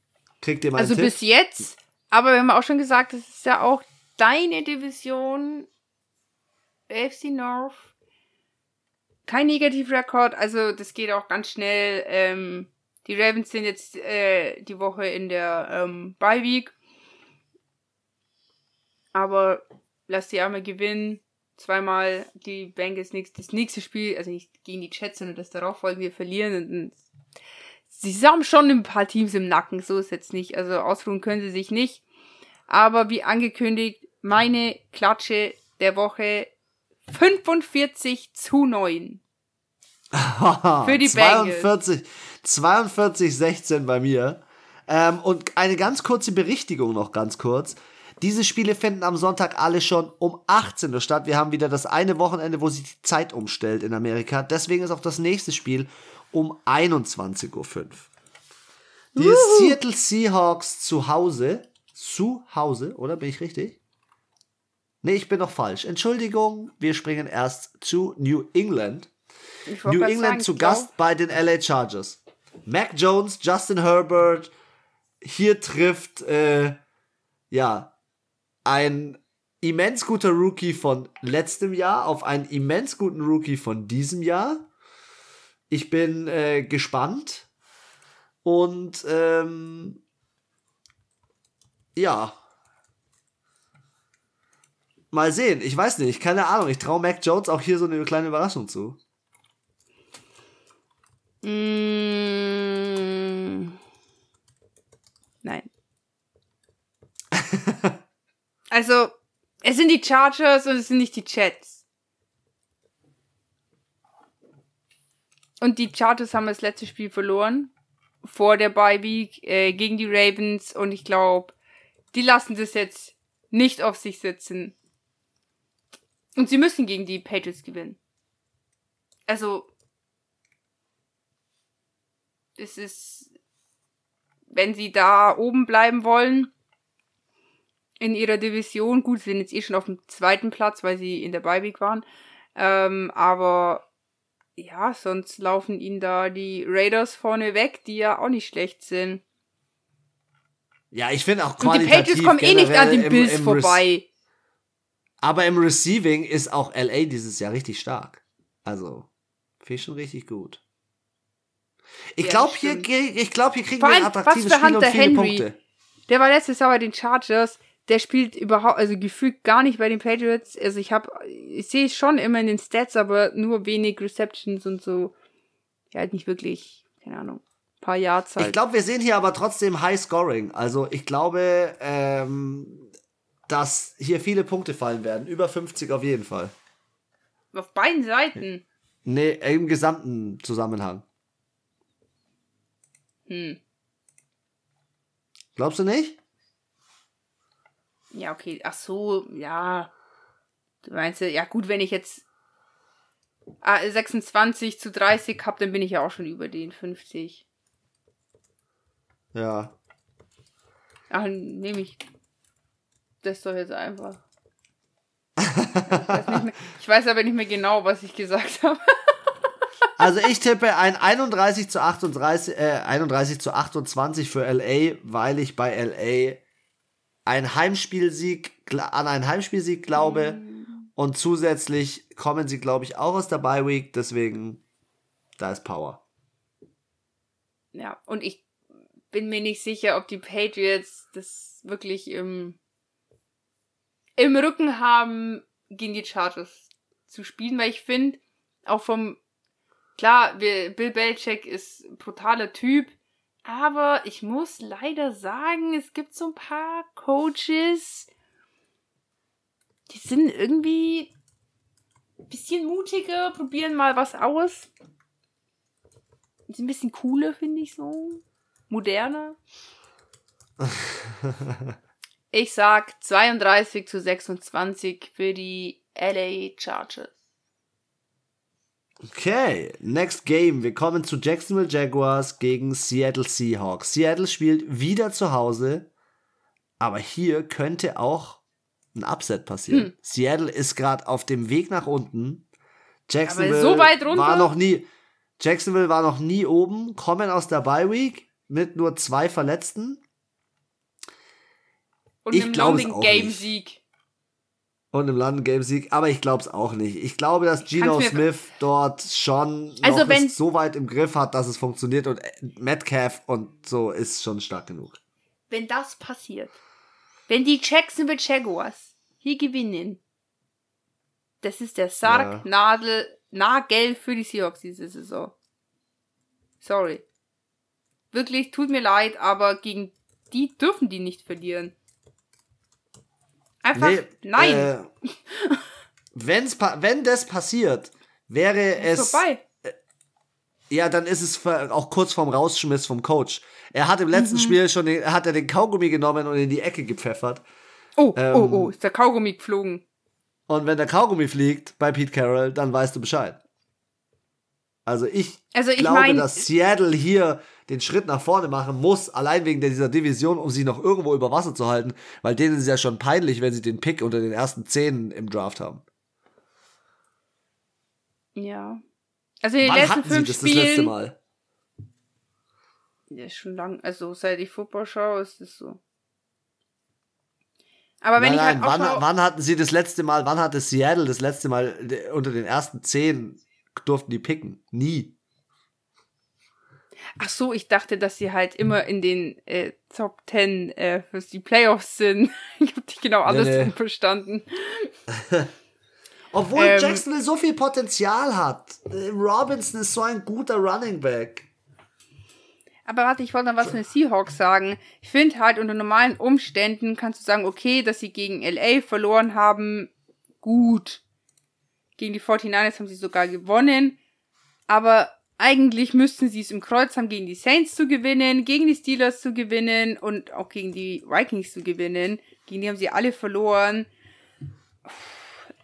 kriegt ihr mal Also bis jetzt, aber wir haben auch schon gesagt, das ist ja auch deine Division, AFC North. Kein Negativrekord, also das geht auch ganz schnell. Ähm, die Ravens sind jetzt äh, die Woche in der ähm, Bye Week. Aber lass die Arme gewinnen. Zweimal die Bengals nächst, das nächste Spiel, also nicht gegen die Jets, sondern das darauf wollen wir verlieren. Und, und sie haben schon ein paar Teams im Nacken, so ist jetzt nicht. Also ausruhen können sie sich nicht. Aber wie angekündigt, meine Klatsche der Woche 45 zu 9. Für die 42, 42, 16 bei mir. Ähm, und eine ganz kurze Berichtigung noch ganz kurz. Diese Spiele finden am Sonntag alle schon um 18 Uhr statt. Wir haben wieder das eine Wochenende, wo sich die Zeit umstellt in Amerika. Deswegen ist auch das nächste Spiel um 21.05 Uhr. Die Seattle Seahawks zu Hause. Zu Hause, oder? Bin ich richtig? Nee, ich bin noch falsch. Entschuldigung, wir springen erst zu New England. New England sagen, zu Gast bei den LA Chargers. Mac Jones, Justin Herbert. Hier trifft, äh, ja, ein immens guter Rookie von letztem Jahr auf einen immens guten Rookie von diesem Jahr. Ich bin äh, gespannt. Und, ähm, ja. Mal sehen. Ich weiß nicht. Keine Ahnung. Ich traue Mac Jones auch hier so eine kleine Überraschung zu. Mm. Nein. also, es sind die Chargers und es sind nicht die Jets. Und die Chargers haben das letzte Spiel verloren. Vor der Bye Week äh, gegen die Ravens. Und ich glaube, die lassen das jetzt nicht auf sich sitzen. Und sie müssen gegen die Patriots gewinnen. Also, es ist, wenn sie da oben bleiben wollen, in ihrer Division, gut, sie sind jetzt eh schon auf dem zweiten Platz, weil sie in der Week waren, ähm, aber ja, sonst laufen ihnen da die Raiders vorne weg, die ja auch nicht schlecht sind. Ja, ich finde auch Und die qualitativ Patriots kommen eh nicht an den im- Bills im Rec- vorbei. Aber im Receiving ist auch LA dieses Jahr richtig stark. Also, finde ich schon richtig gut. Ich Ja, glaube, hier, ich glaub, hier kriegen Vor wir ein attraktives für Spiel und viele Henry. Punkte. Der war letztes Jahr bei den Chargers. der spielt überhaupt, also gefühlt gar nicht bei den Patriots. Also ich habe, ich sehe es schon immer in den Stats, aber nur wenig Receptions und so. Ja, halt nicht wirklich, keine Ahnung, paar Yards halt. Ich glaube, wir sehen hier aber trotzdem High Scoring. Also ich glaube, ähm, dass hier viele Punkte fallen werden. Über 50 auf jeden Fall. Auf beiden Seiten. Nee, im gesamten Zusammenhang. Hm. Glaubst du nicht? Ja, okay. Ach so, ja. Du meinst, ja gut, wenn ich jetzt 26 zu 30 habe, dann bin ich ja auch schon über den 50. Ja. Ach, nehme ich das doch jetzt einfach. ich, weiß ich weiß aber nicht mehr genau, was ich gesagt habe. Also ich tippe ein 31 zu 38, äh, 31 zu 28 für LA, weil ich bei LA ein Heimspielsieg, an einen Heimspielsieg glaube. Mhm. Und zusätzlich kommen sie, glaube ich, auch aus der Bye Week. Deswegen, da ist Power. Ja, und ich bin mir nicht sicher, ob die Patriots das wirklich im, im Rücken haben, gegen die Chargers zu spielen, weil ich finde, auch vom, klar, Bill Belichick ist ein brutaler Typ, aber ich muss leider sagen, es gibt so ein paar Coaches, die sind irgendwie ein bisschen mutiger, probieren mal was aus. Die sind ein bisschen cooler, finde ich so. Moderner. ich sag 32 zu 26 für die LA Chargers. Okay, next game. Wir kommen zu Jacksonville Jaguars gegen Seattle Seahawks. Seattle spielt wieder zu Hause, aber hier könnte auch ein Upset passieren. Hm. Seattle ist gerade auf dem Weg nach unten. Jacksonville so war noch nie Jacksonville war noch nie oben, kommen aus der Bye Week mit nur zwei Verletzten. Und ich glaube Game Sieg und im London Game Sieg, aber ich glaube es auch nicht. Ich glaube, dass Geno Smith dort schon also noch so weit im Griff hat, dass es funktioniert und Metcalf und so ist schon stark genug. Wenn das passiert, wenn die Jacksonville Jaguars hier gewinnen, das ist der Sarg ja. Nadel Nagel für die Seahawks diese Saison. Sorry. Wirklich, tut mir leid, aber gegen die dürfen die nicht verlieren. Einfach nee, nein. Äh, wenn's wenn das passiert, wäre es. Vorbei. Äh, ja, dann ist es auch kurz vorm Rausschmiss vom Coach. Er hat im letzten mhm. Spiel schon den, hat er den Kaugummi genommen und in die Ecke gepfeffert. Oh, oh ähm, oh, oh, ist der Kaugummi geflogen. Und wenn der Kaugummi fliegt bei Pete Carroll, dann weißt du Bescheid. Also ich, also ich glaube, mein, dass Seattle hier den Schritt nach vorne machen muss, allein wegen dieser Division, um sie noch irgendwo über Wasser zu halten, weil denen ist es ja schon peinlich, wenn sie den Pick unter den ersten zehn im Draft haben. Ja. Also den Wann letzten fünf sie das Spielen, das letzte Mal? Ja, schon lang. Also seit ich Football schaue, ist es so. Aber wenn nein, ich halt wann, wann hatten sie das letzte Mal, wann hatte Seattle das letzte Mal unter den ersten zehn durften die picken? Nie. Ach so, ich dachte, dass sie halt immer in den äh, Top Ten äh, für die Playoffs sind. ich habe dich genau alles nee, nee. verstanden. Obwohl ähm, Jacksonville so viel Potenzial hat. Äh, Robinson ist so ein guter Running Back. Aber warte, ich wollte noch was von den Seahawks sagen. Ich finde halt unter normalen Umständen kannst du sagen, okay, dass sie gegen LA verloren haben, gut. Gegen die 49ers haben sie sogar gewonnen. Aber eigentlich müssten sie es im Kreuz haben, gegen die Saints zu gewinnen, gegen die Steelers zu gewinnen und auch gegen die Vikings zu gewinnen. Gegen die haben sie alle verloren.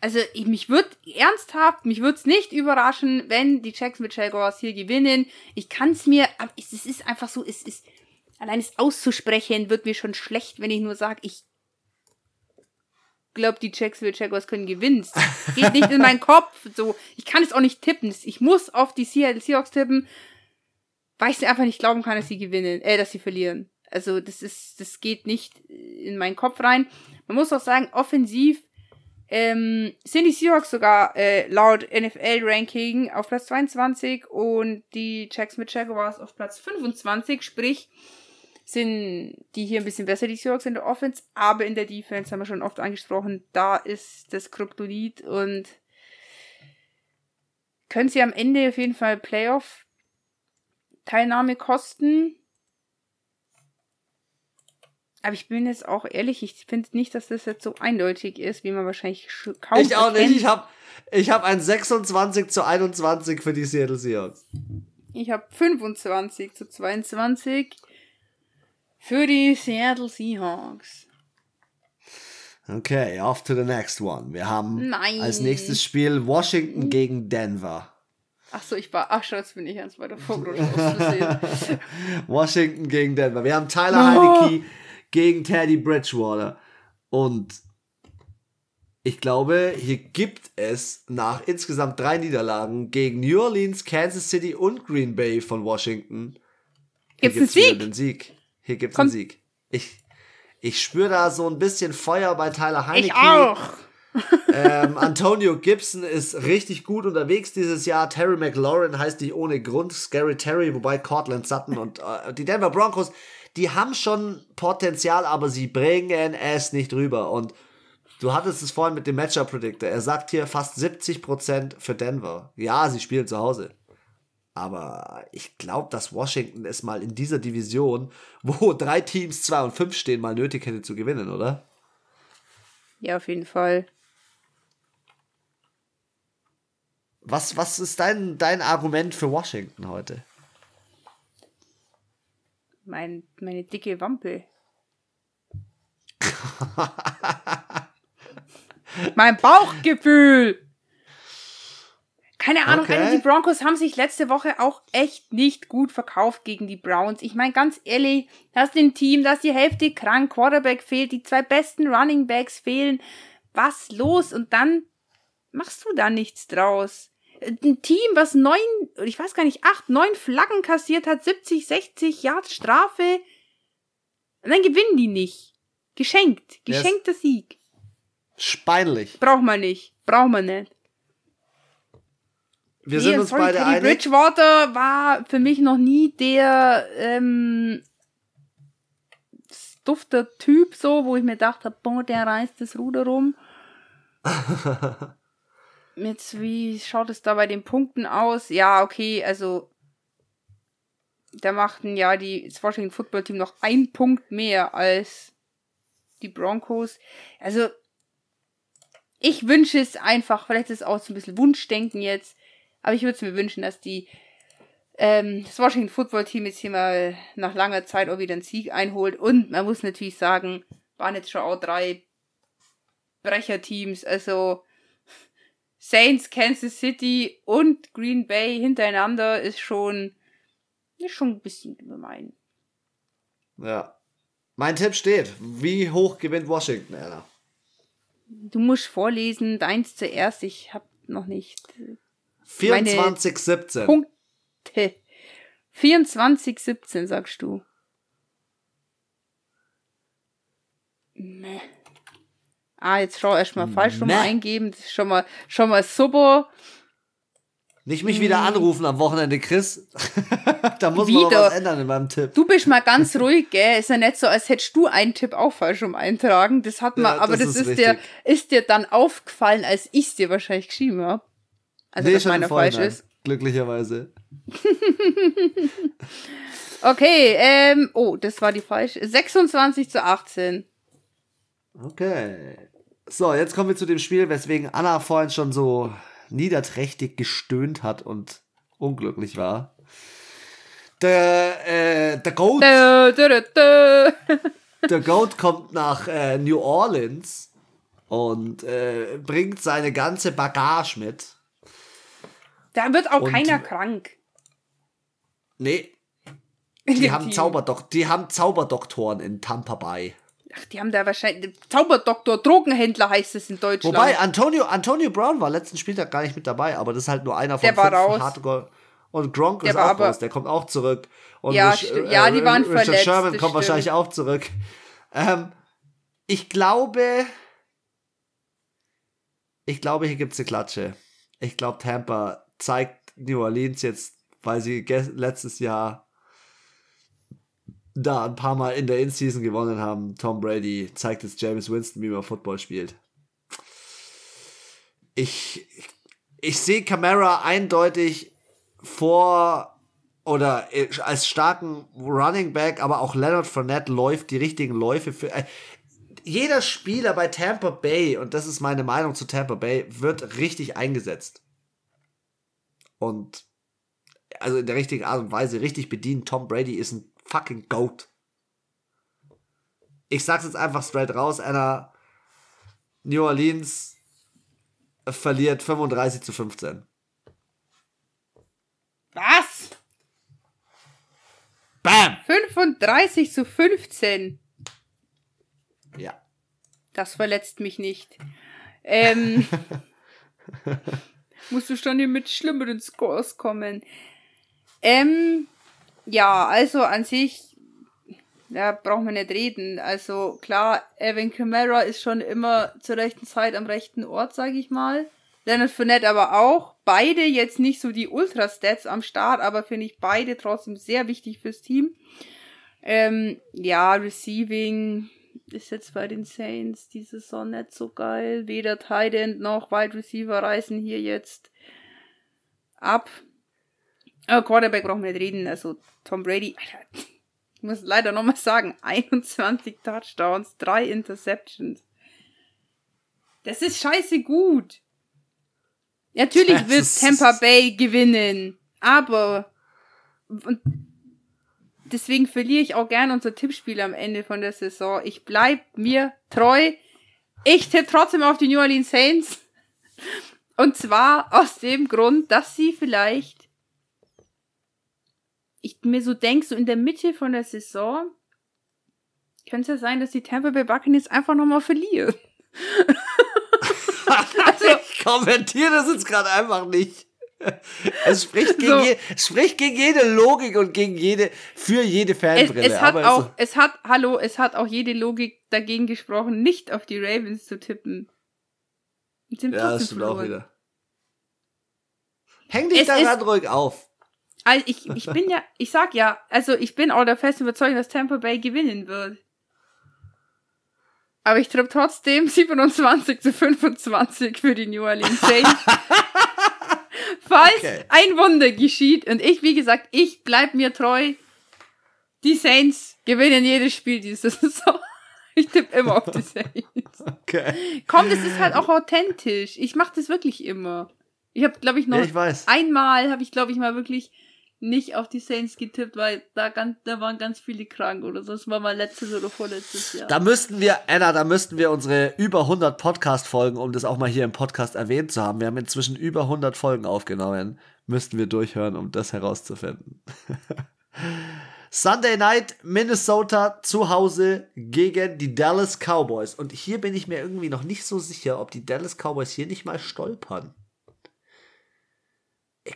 Also, ich, mich würde ernsthaft, mich würde es nicht überraschen, wenn die Jacksonville Jaguars hier gewinnen. Ich kann es mir, es ist einfach so, es ist, allein es auszusprechen, wird mir schon schlecht, wenn ich nur sage, ich glaube, die Jacksonville Jaguars können gewinnen. Das geht nicht in meinen Kopf. So, ich kann es auch nicht tippen. Ich muss auf die Seattle Seahawks tippen, weil ich einfach nicht glauben kann, dass sie gewinnen, äh, dass sie verlieren. Also, das ist, das geht nicht in meinen Kopf rein. Man muss auch sagen, offensiv ähm, sind die Seahawks sogar äh, laut NFL-Ranking auf Platz 22 und die Jacksonville Jaguars auf Platz 25. Sprich, sind die hier ein bisschen besser, die Seahawks in der Offense, aber in der Defense haben wir schon oft angesprochen, da ist das Kryptonit und können sie am Ende auf jeden Fall Playoff-Teilnahme kosten. Aber ich bin jetzt auch ehrlich, ich finde nicht, dass das jetzt so eindeutig ist, wie man wahrscheinlich kaum Ich auch erkennt. nicht. Ich habe ich hab ein 26 zu 21 für die Seattle Seahawks. Ich habe 25 zu 22 für die Seattle Seahawks. Okay, off to the next one. Wir haben Nein. als nächstes Spiel Washington gegen Denver. Ach so, ich war, ach schon, jetzt bin ich bei der Vorgerutscht Washington gegen Denver. Wir haben Tyler oh. Heineke gegen Teddy Bridgewater. Und ich glaube, hier gibt es nach insgesamt drei Niederlagen gegen New Orleans, Kansas City und Green Bay von Washington. Gibt's einen Sieg? einen Sieg. Hier gibt's Komm. einen Sieg. Ich, ich spüre da so ein bisschen Feuer bei Tyler Heineke. Ich auch. ähm, Antonio Gibson ist richtig gut unterwegs dieses Jahr. Terry McLaurin heißt nicht ohne Grund. Scary Terry, wobei Cortland Sutton und äh, die Denver Broncos, die haben schon Potenzial, aber sie bringen es nicht rüber. Und du hattest es vorhin mit dem Matchup Predictor. Er sagt hier fast 70% für Denver. Ja, sie spielen zu Hause. Aber ich glaube, dass Washington es mal in dieser Division, wo drei Teams 2 und 5 stehen, mal nötig hätte zu gewinnen, oder? Ja, auf jeden Fall. Was, was ist dein, dein Argument für Washington heute? Mein, meine dicke Wampe. mein Bauchgefühl. Keine Ahnung, okay. also die Broncos haben sich letzte Woche auch echt nicht gut verkauft gegen die Browns. Ich meine, ganz ehrlich, das ist ein Team, das die Hälfte krank, Quarterback fehlt, die zwei besten Running Backs fehlen. Was los? Und dann machst du da nichts draus. Ein Team, was neun, ich weiß gar nicht, acht, neun Flaggen kassiert hat, 70, 60 Yards Strafe. Und dann gewinnen die nicht. Geschenkt. Geschenkter yes. Sieg. Speinlich. Braucht man nicht. Braucht man nicht. Wir nee, sind uns sorry, beide Teddy einig. Bridgewater war für mich noch nie der ähm, dufter Typ so, wo ich mir dachte, boah, der reißt das Ruder rum. Jetzt, wie schaut es da bei den Punkten aus? Ja, okay, also da machten ja die, das Washington Football Team noch einen Punkt mehr als die Broncos. Also, ich wünsche es einfach, vielleicht ist es auch so ein bisschen Wunschdenken jetzt, aber ich würde es mir wünschen, dass die ähm, das Washington Football Team jetzt hier mal nach langer Zeit auch wieder einen Sieg einholt. Und man muss natürlich sagen, waren jetzt schon auch drei Brecherteams, also Saints, Kansas City und Green Bay hintereinander ist schon, ist schon ein bisschen gemein. Ja. Mein Tipp steht. Wie hoch gewinnt Washington, Anna? Du musst vorlesen, deins zuerst. Ich hab noch nicht. 24, 17. Punkte. 24, 17, sagst du. Nee. Ah, jetzt schau erstmal falsch rum eingeben. Das ist schon mal, schon mal super. Nicht mich wieder hm. anrufen am Wochenende, Chris. da muss wieder. man was ändern in meinem Tipp. Du bist mal ganz ruhig, gell? Ist ja nicht so, als hättest du einen Tipp auch falsch um eintragen. Das hat man, ja, aber das, das ist, ist dir, ist dir dann aufgefallen, als ich es dir wahrscheinlich geschrieben habe. Also, nee, dass meiner falsch ist. Glücklicherweise. okay, ähm, oh, das war die falsche. 26 zu 18. Okay. So, jetzt kommen wir zu dem Spiel, weswegen Anna vorhin schon so niederträchtig gestöhnt hat und unglücklich war. Der, äh, der Goat. Der Goat kommt nach äh, New Orleans und äh, bringt seine ganze Bagage mit. Da wird auch und, keiner krank. Nee. Die haben, Zauberdokt die haben Zauberdoktoren in Tampa Bay. Ach, die haben da wahrscheinlich Zauberdoktor, Drogenhändler heißt es in Deutschland. Wobei Antonio, Antonio Brown war letzten Spieltag gar nicht mit dabei, aber das ist halt nur einer von der war raus. Hardcore. Und Gronk der ist auch raus, der kommt auch zurück. Und ja, Rich, äh, ja, die waren Richard verletzt. Sherman kommt stimmt. wahrscheinlich auch zurück. Ähm, ich glaube, ich glaube, hier gibt es eine Klatsche. Ich glaube, Tampa zeigt New Orleans jetzt, weil sie letztes Jahr da ein paar Mal in der In-Season gewonnen haben. Tom Brady zeigt jetzt James Winston, wie man Football spielt. Ich, ich sehe Camara eindeutig vor oder als starken Running Back, aber auch Leonard Fournette läuft die richtigen Läufe für. Äh, jeder Spieler bei Tampa Bay, und das ist meine Meinung zu Tampa Bay, wird richtig eingesetzt. Und also in der richtigen Art und Weise richtig bedient. Tom Brady ist ein fucking Goat. Ich sag's jetzt einfach straight raus, einer New Orleans verliert 35 zu 15. Was? Bam! 35 zu 15. Ja. Das verletzt mich nicht. Ähm, musst du schon hier mit schlimmeren Scores kommen. Ähm, ja, also an sich, da braucht man nicht reden. Also klar, Evan Kamara ist schon immer zur rechten Zeit am rechten Ort, sage ich mal. Leonard Fournette aber auch. Beide jetzt nicht so die Ultra-Stats am Start, aber finde ich beide trotzdem sehr wichtig fürs Team. Ähm, ja, Receiving ist jetzt bei den Saints diese Saison nicht so geil. Weder Tight End noch Wide Receiver reißen hier jetzt ab. Aber Quarterback brauchen wir nicht reden. Also Tom Brady, Alter, ich muss leider nochmal sagen, 21 Touchdowns, 3 Interceptions. Das ist scheiße gut. Natürlich wird Tampa Bay gewinnen, aber und deswegen verliere ich auch gerne unser Tippspiel am Ende von der Saison. Ich bleib mir treu. Ich tippe trotzdem auf die New Orleans Saints. Und zwar aus dem Grund, dass sie vielleicht ich mir so denke, so in der Mitte von der Saison könnte es ja sein, dass die Tampa Bay Buccaneers einfach nochmal verlieren. also, ich kommentiere das jetzt gerade einfach nicht. Es spricht gegen, so. je, spricht gegen jede Logik und gegen jede, für jede Fanbrille. Es, es hat auch, so. es hat, hallo, es hat auch jede Logik dagegen gesprochen, nicht auf die Ravens zu tippen. Ja, das stimmt auch wieder. Häng dich es daran ruhig auf. Also ich, ich bin ja, ich sag ja, also ich bin auch der festen Überzeugung, dass Tampa Bay gewinnen wird. Aber ich tritt trotzdem 27 zu 25 für die New Orleans Saints. Falls okay. ein Wunder geschieht und ich, wie gesagt, ich bleib mir treu. Die Saints gewinnen jedes Spiel diese Saison. Ich tippe immer auf die Saints. Okay. Komm, das ist halt auch authentisch. Ich mache das wirklich immer. Ich habe, glaube ich, noch ja, ich einmal habe ich, glaube ich, mal wirklich nicht auf die Saints getippt, weil da, ganz, da waren ganz viele krank oder so. Das war mal letztes oder vorletztes Jahr. Da müssten wir, Anna, da müssten wir unsere über 100 Podcast-Folgen, um das auch mal hier im Podcast erwähnt zu haben. Wir haben inzwischen über 100 Folgen aufgenommen. Müssten wir durchhören, um das herauszufinden. Sunday Night Minnesota zu Hause gegen die Dallas Cowboys. Und hier bin ich mir irgendwie noch nicht so sicher, ob die Dallas Cowboys hier nicht mal stolpern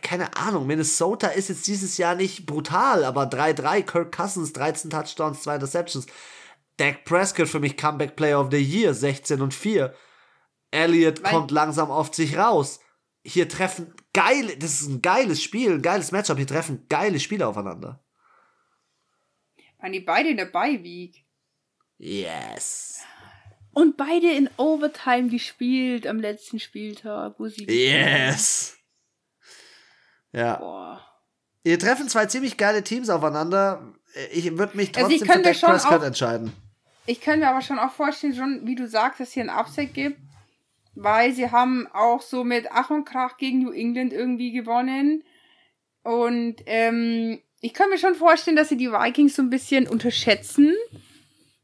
keine Ahnung, Minnesota ist jetzt dieses Jahr nicht brutal, aber 3-3, Kirk Cousins, 13 Touchdowns, 2 Interceptions. Dak Prescott für mich Comeback Player of the Year, 16 und 4. Elliott Weil kommt langsam auf sich raus. Hier treffen geile, das ist ein geiles Spiel, ein geiles Matchup, hier treffen geile Spieler aufeinander. Waren die beide in der Bye-Week? Yes. Und beide in Overtime gespielt am letzten Spieltag, wo sie. Yes. Ja. Boah. Ihr treffen zwei ziemlich geile Teams aufeinander. Ich würde mich also trotzdem also für Dak Prescott auch, entscheiden. Ich könnte mir aber schon auch vorstellen, schon wie du sagst, dass hier ein Upset gibt. Weil sie haben auch so mit Ach und Krach gegen New England irgendwie gewonnen. Und ähm, ich kann mir schon vorstellen, dass sie die Vikings so ein bisschen unterschätzen.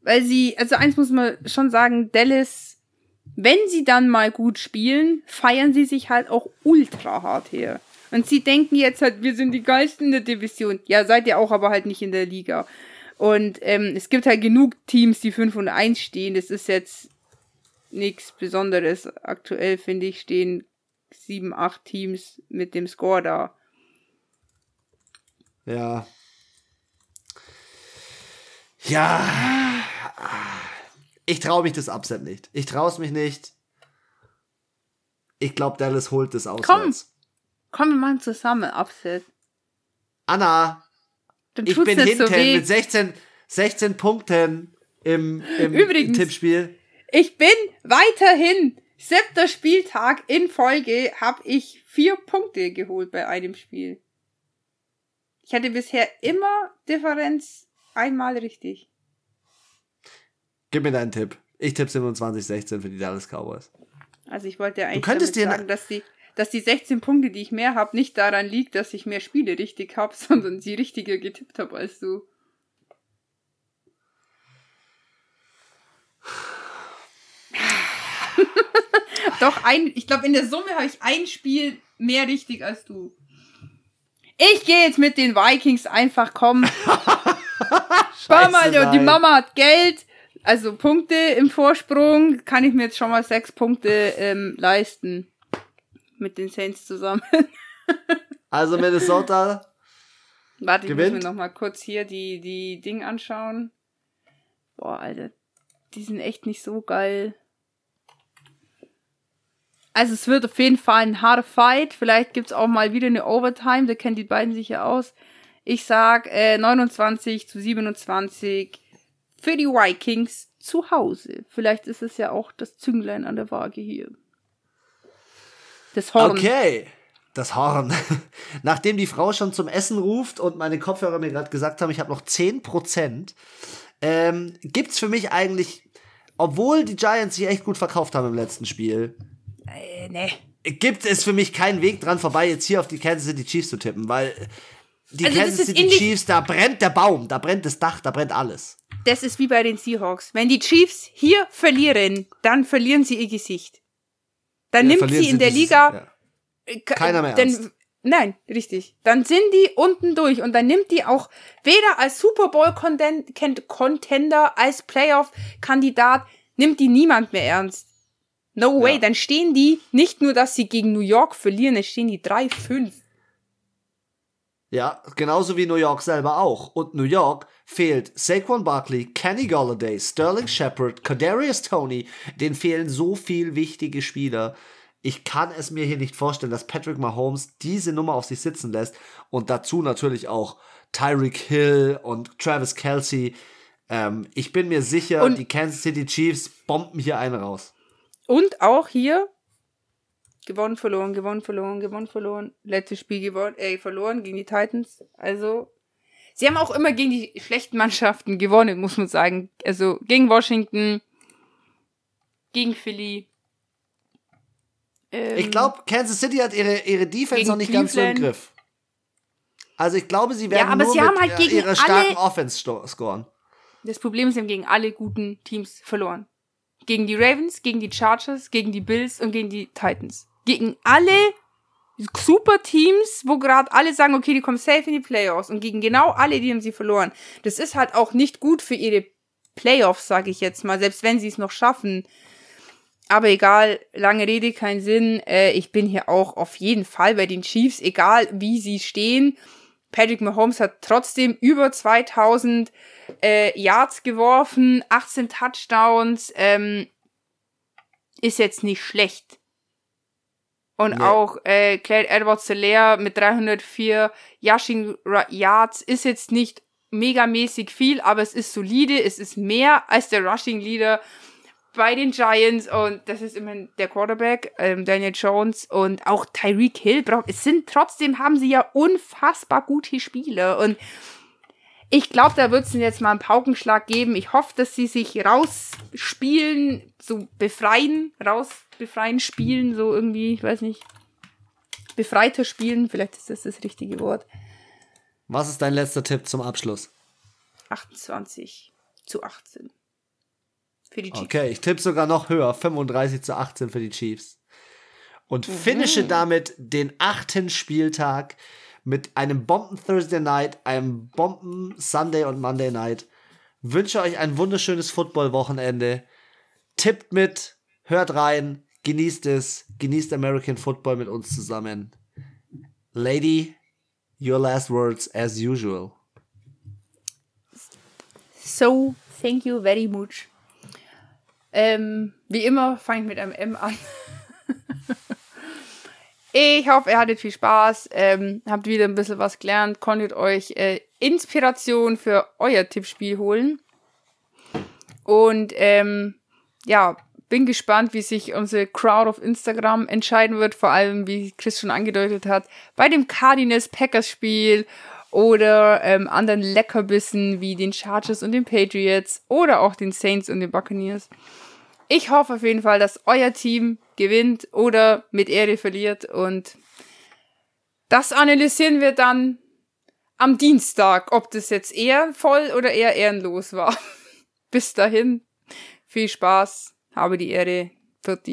Weil sie, also eins muss man schon sagen, Dallas, wenn sie dann mal gut spielen, feiern sie sich halt auch ultra hart her. Und sie denken jetzt halt, wir sind die Geilsten in der Division. Ja, seid ihr auch, aber halt nicht in der Liga. Und ähm, es gibt halt genug Teams, die 5 und 1 stehen. Das ist jetzt nichts Besonderes. Aktuell, finde ich, stehen 7, 8 Teams mit dem Score da. Ja. Ja. Ich traue mich das Upset nicht. Ich traue es mich nicht. Ich glaube, Dallas holt das aus. Komm, Komm, wir machen zusammen Upset. Anna, ich bin hinten so mit 16, 16 Punkten im, im Übrigens. Tippspiel. Ich bin weiterhin siebter Spieltag in Folge, habe ich vier Punkte geholt bei einem Spiel. Ich hatte bisher immer Differenz einmal richtig. Gib mir deinen Tipp. Ich tippe 27-16 für die Dallas Cowboys. Also ich wollte ja eigentlich könntest damit dir sagen, dass die, dass die 16 Punkte, die ich mehr habe, nicht daran liegt, dass ich mehr Spiele richtig habe, sondern sie richtiger getippt habe als du. Doch, ein, ich glaube, in der Summe habe ich ein Spiel mehr richtig als du. Ich gehe jetzt mit den Vikings einfach kommen. Mama, die. Mama hat Geld, also Punkte im Vorsprung, kann ich mir jetzt schon mal sechs Punkte ähm, leisten. Mit den Saints zusammen. Also Minnesota. Warte, ich Gewinnt? muss mir noch mal kurz hier die, die Ding anschauen. Boah, Alter. Die sind echt nicht so geil. Also es wird auf jeden Fall ein harter Fight. Vielleicht gibt's auch mal wieder eine Overtime. Da kennen die beiden sich ja aus. Ich sag äh, 29 zu 27 für die Vikings zu Hause. Vielleicht ist es ja auch das Zünglein an der Waage hier. Das Horn. Okay. Das Horn. Nachdem die Frau schon zum Essen ruft und meine Kopfhörer mir gerade gesagt haben, ich habe noch 10%, ähm, gibt's für mich eigentlich, obwohl die Giants sich echt gut verkauft haben im letzten Spiel, Äh, nee. gibt es für mich keinen Weg dran vorbei, jetzt hier auf die Kansas City Chiefs zu tippen, weil die Also Kansas City Chiefs, da brennt der Baum, da brennt das Dach, da brennt alles. Das ist wie bei den Seahawks. Wenn die Chiefs hier verlieren, dann verlieren sie ihr Gesicht. Dann Ja, nimmt sie in der dieses- Liga ja. äh, Keiner mehr dann, ernst. Nein, richtig. Dann sind die unten durch und dann nimmt die auch weder als Super Bowl Contender als Playoff Kandidat nimmt die niemand mehr ernst. No way, Ja. dann stehen die nicht nur, dass sie gegen New York verlieren, dann stehen die 3-5. Ja, genauso wie New York selber auch. Und New York fehlt Saquon Barkley, Kenny Golladay, Sterling Shepard, Kadarius Tony. Denen fehlen so viel wichtige Spieler. Ich kann es mir hier nicht vorstellen, dass Patrick Mahomes diese Nummer auf sich sitzen lässt. Und dazu natürlich auch Tyreek Hill und Travis Kelsey. Ähm, ich bin mir sicher, Und- die Kansas City Chiefs bomben hier einen raus. Und auch hier gewonnen, verloren, gewonnen, verloren, gewonnen, verloren. Letztes Spiel gewonnen, äh, verloren gegen die Titans. Also, sie haben auch immer gegen die schlechten Mannschaften gewonnen, muss man sagen. Also, gegen Washington, gegen Philly. Ähm, Ich glaube, Kansas City hat ihre, ihre Defense noch nicht ganz so im Cleveland. Griff. Also ich glaube, sie werden aber nur sie mit haben halt äh, gegen ihrer starken alle- Offense scoren. Das Problem ist, sie haben gegen alle guten Teams verloren. Gegen die Ravens, gegen die Chargers, gegen die Bills und gegen die Titans. Gegen alle super Teams, wo gerade alle sagen, okay, die kommen safe in die Playoffs. Und gegen genau alle, die haben sie verloren. Das ist halt auch nicht gut für ihre Playoffs, sage ich jetzt mal, selbst wenn sie es noch schaffen. Aber egal, lange Rede, kein Sinn. Äh, ich bin hier auch auf jeden Fall bei den Chiefs, egal wie sie stehen. Patrick Mahomes hat trotzdem über 2000 äh, Yards geworfen, 18 Touchdowns, ähm, ist jetzt nicht schlecht. Und Nee. auch äh, Clyde Edwards-Helaire mit 304 Yashing Yards ist jetzt nicht megamäßig viel, aber es ist solide, es ist mehr als der Rushing Leader bei den Giants. Und das ist immerhin der Quarterback, ähm, Daniel Jones. Und auch Tyreek Hill braucht, es sind trotzdem haben sie ja unfassbar gute Spieler und ich glaube, da wird es jetzt mal einen Paukenschlag geben. Ich hoffe, dass sie sich rausspielen, so befreien, raus befreien, spielen, so irgendwie, ich weiß nicht, befreiter spielen, vielleicht ist das das richtige Wort. Was ist dein letzter Tipp zum Abschluss? 28 zu 18. Für die Chiefs. Okay, ich tippe sogar noch höher, 35 zu 18 für die Chiefs. Und Mhm. finische damit den achten Spieltag mit einem Bomben Thursday Night, einem Bomben Sunday und Monday Night. Wünsche euch ein wunderschönes Football-Wochenende. Tippt mit, hört rein, genießt es, genießt American Football mit uns zusammen. Lady, your last words as usual. So, thank you very much. Ähm, wie immer fange ich mit einem M an. ich hoffe, ihr hattet viel Spaß, ähm, habt wieder ein bisschen was gelernt, konntet euch äh, Inspiration für euer Tippspiel holen. Und ähm, ja, bin gespannt, wie sich unsere Crowd auf Instagram entscheiden wird, vor allem, wie Chris schon angedeutet hat, bei dem Cardinals Packers Spiel oder ähm, anderen Leckerbissen wie den Chargers und den Patriots oder auch den Saints und den Buccaneers. Ich hoffe auf jeden Fall, dass euer Team gewinnt oder mit Ehre verliert und das analysieren wir dann am Dienstag, ob das jetzt eher voll oder eher ehrenlos war. Bis dahin, viel Spaß, habe die Ehre, Pfiat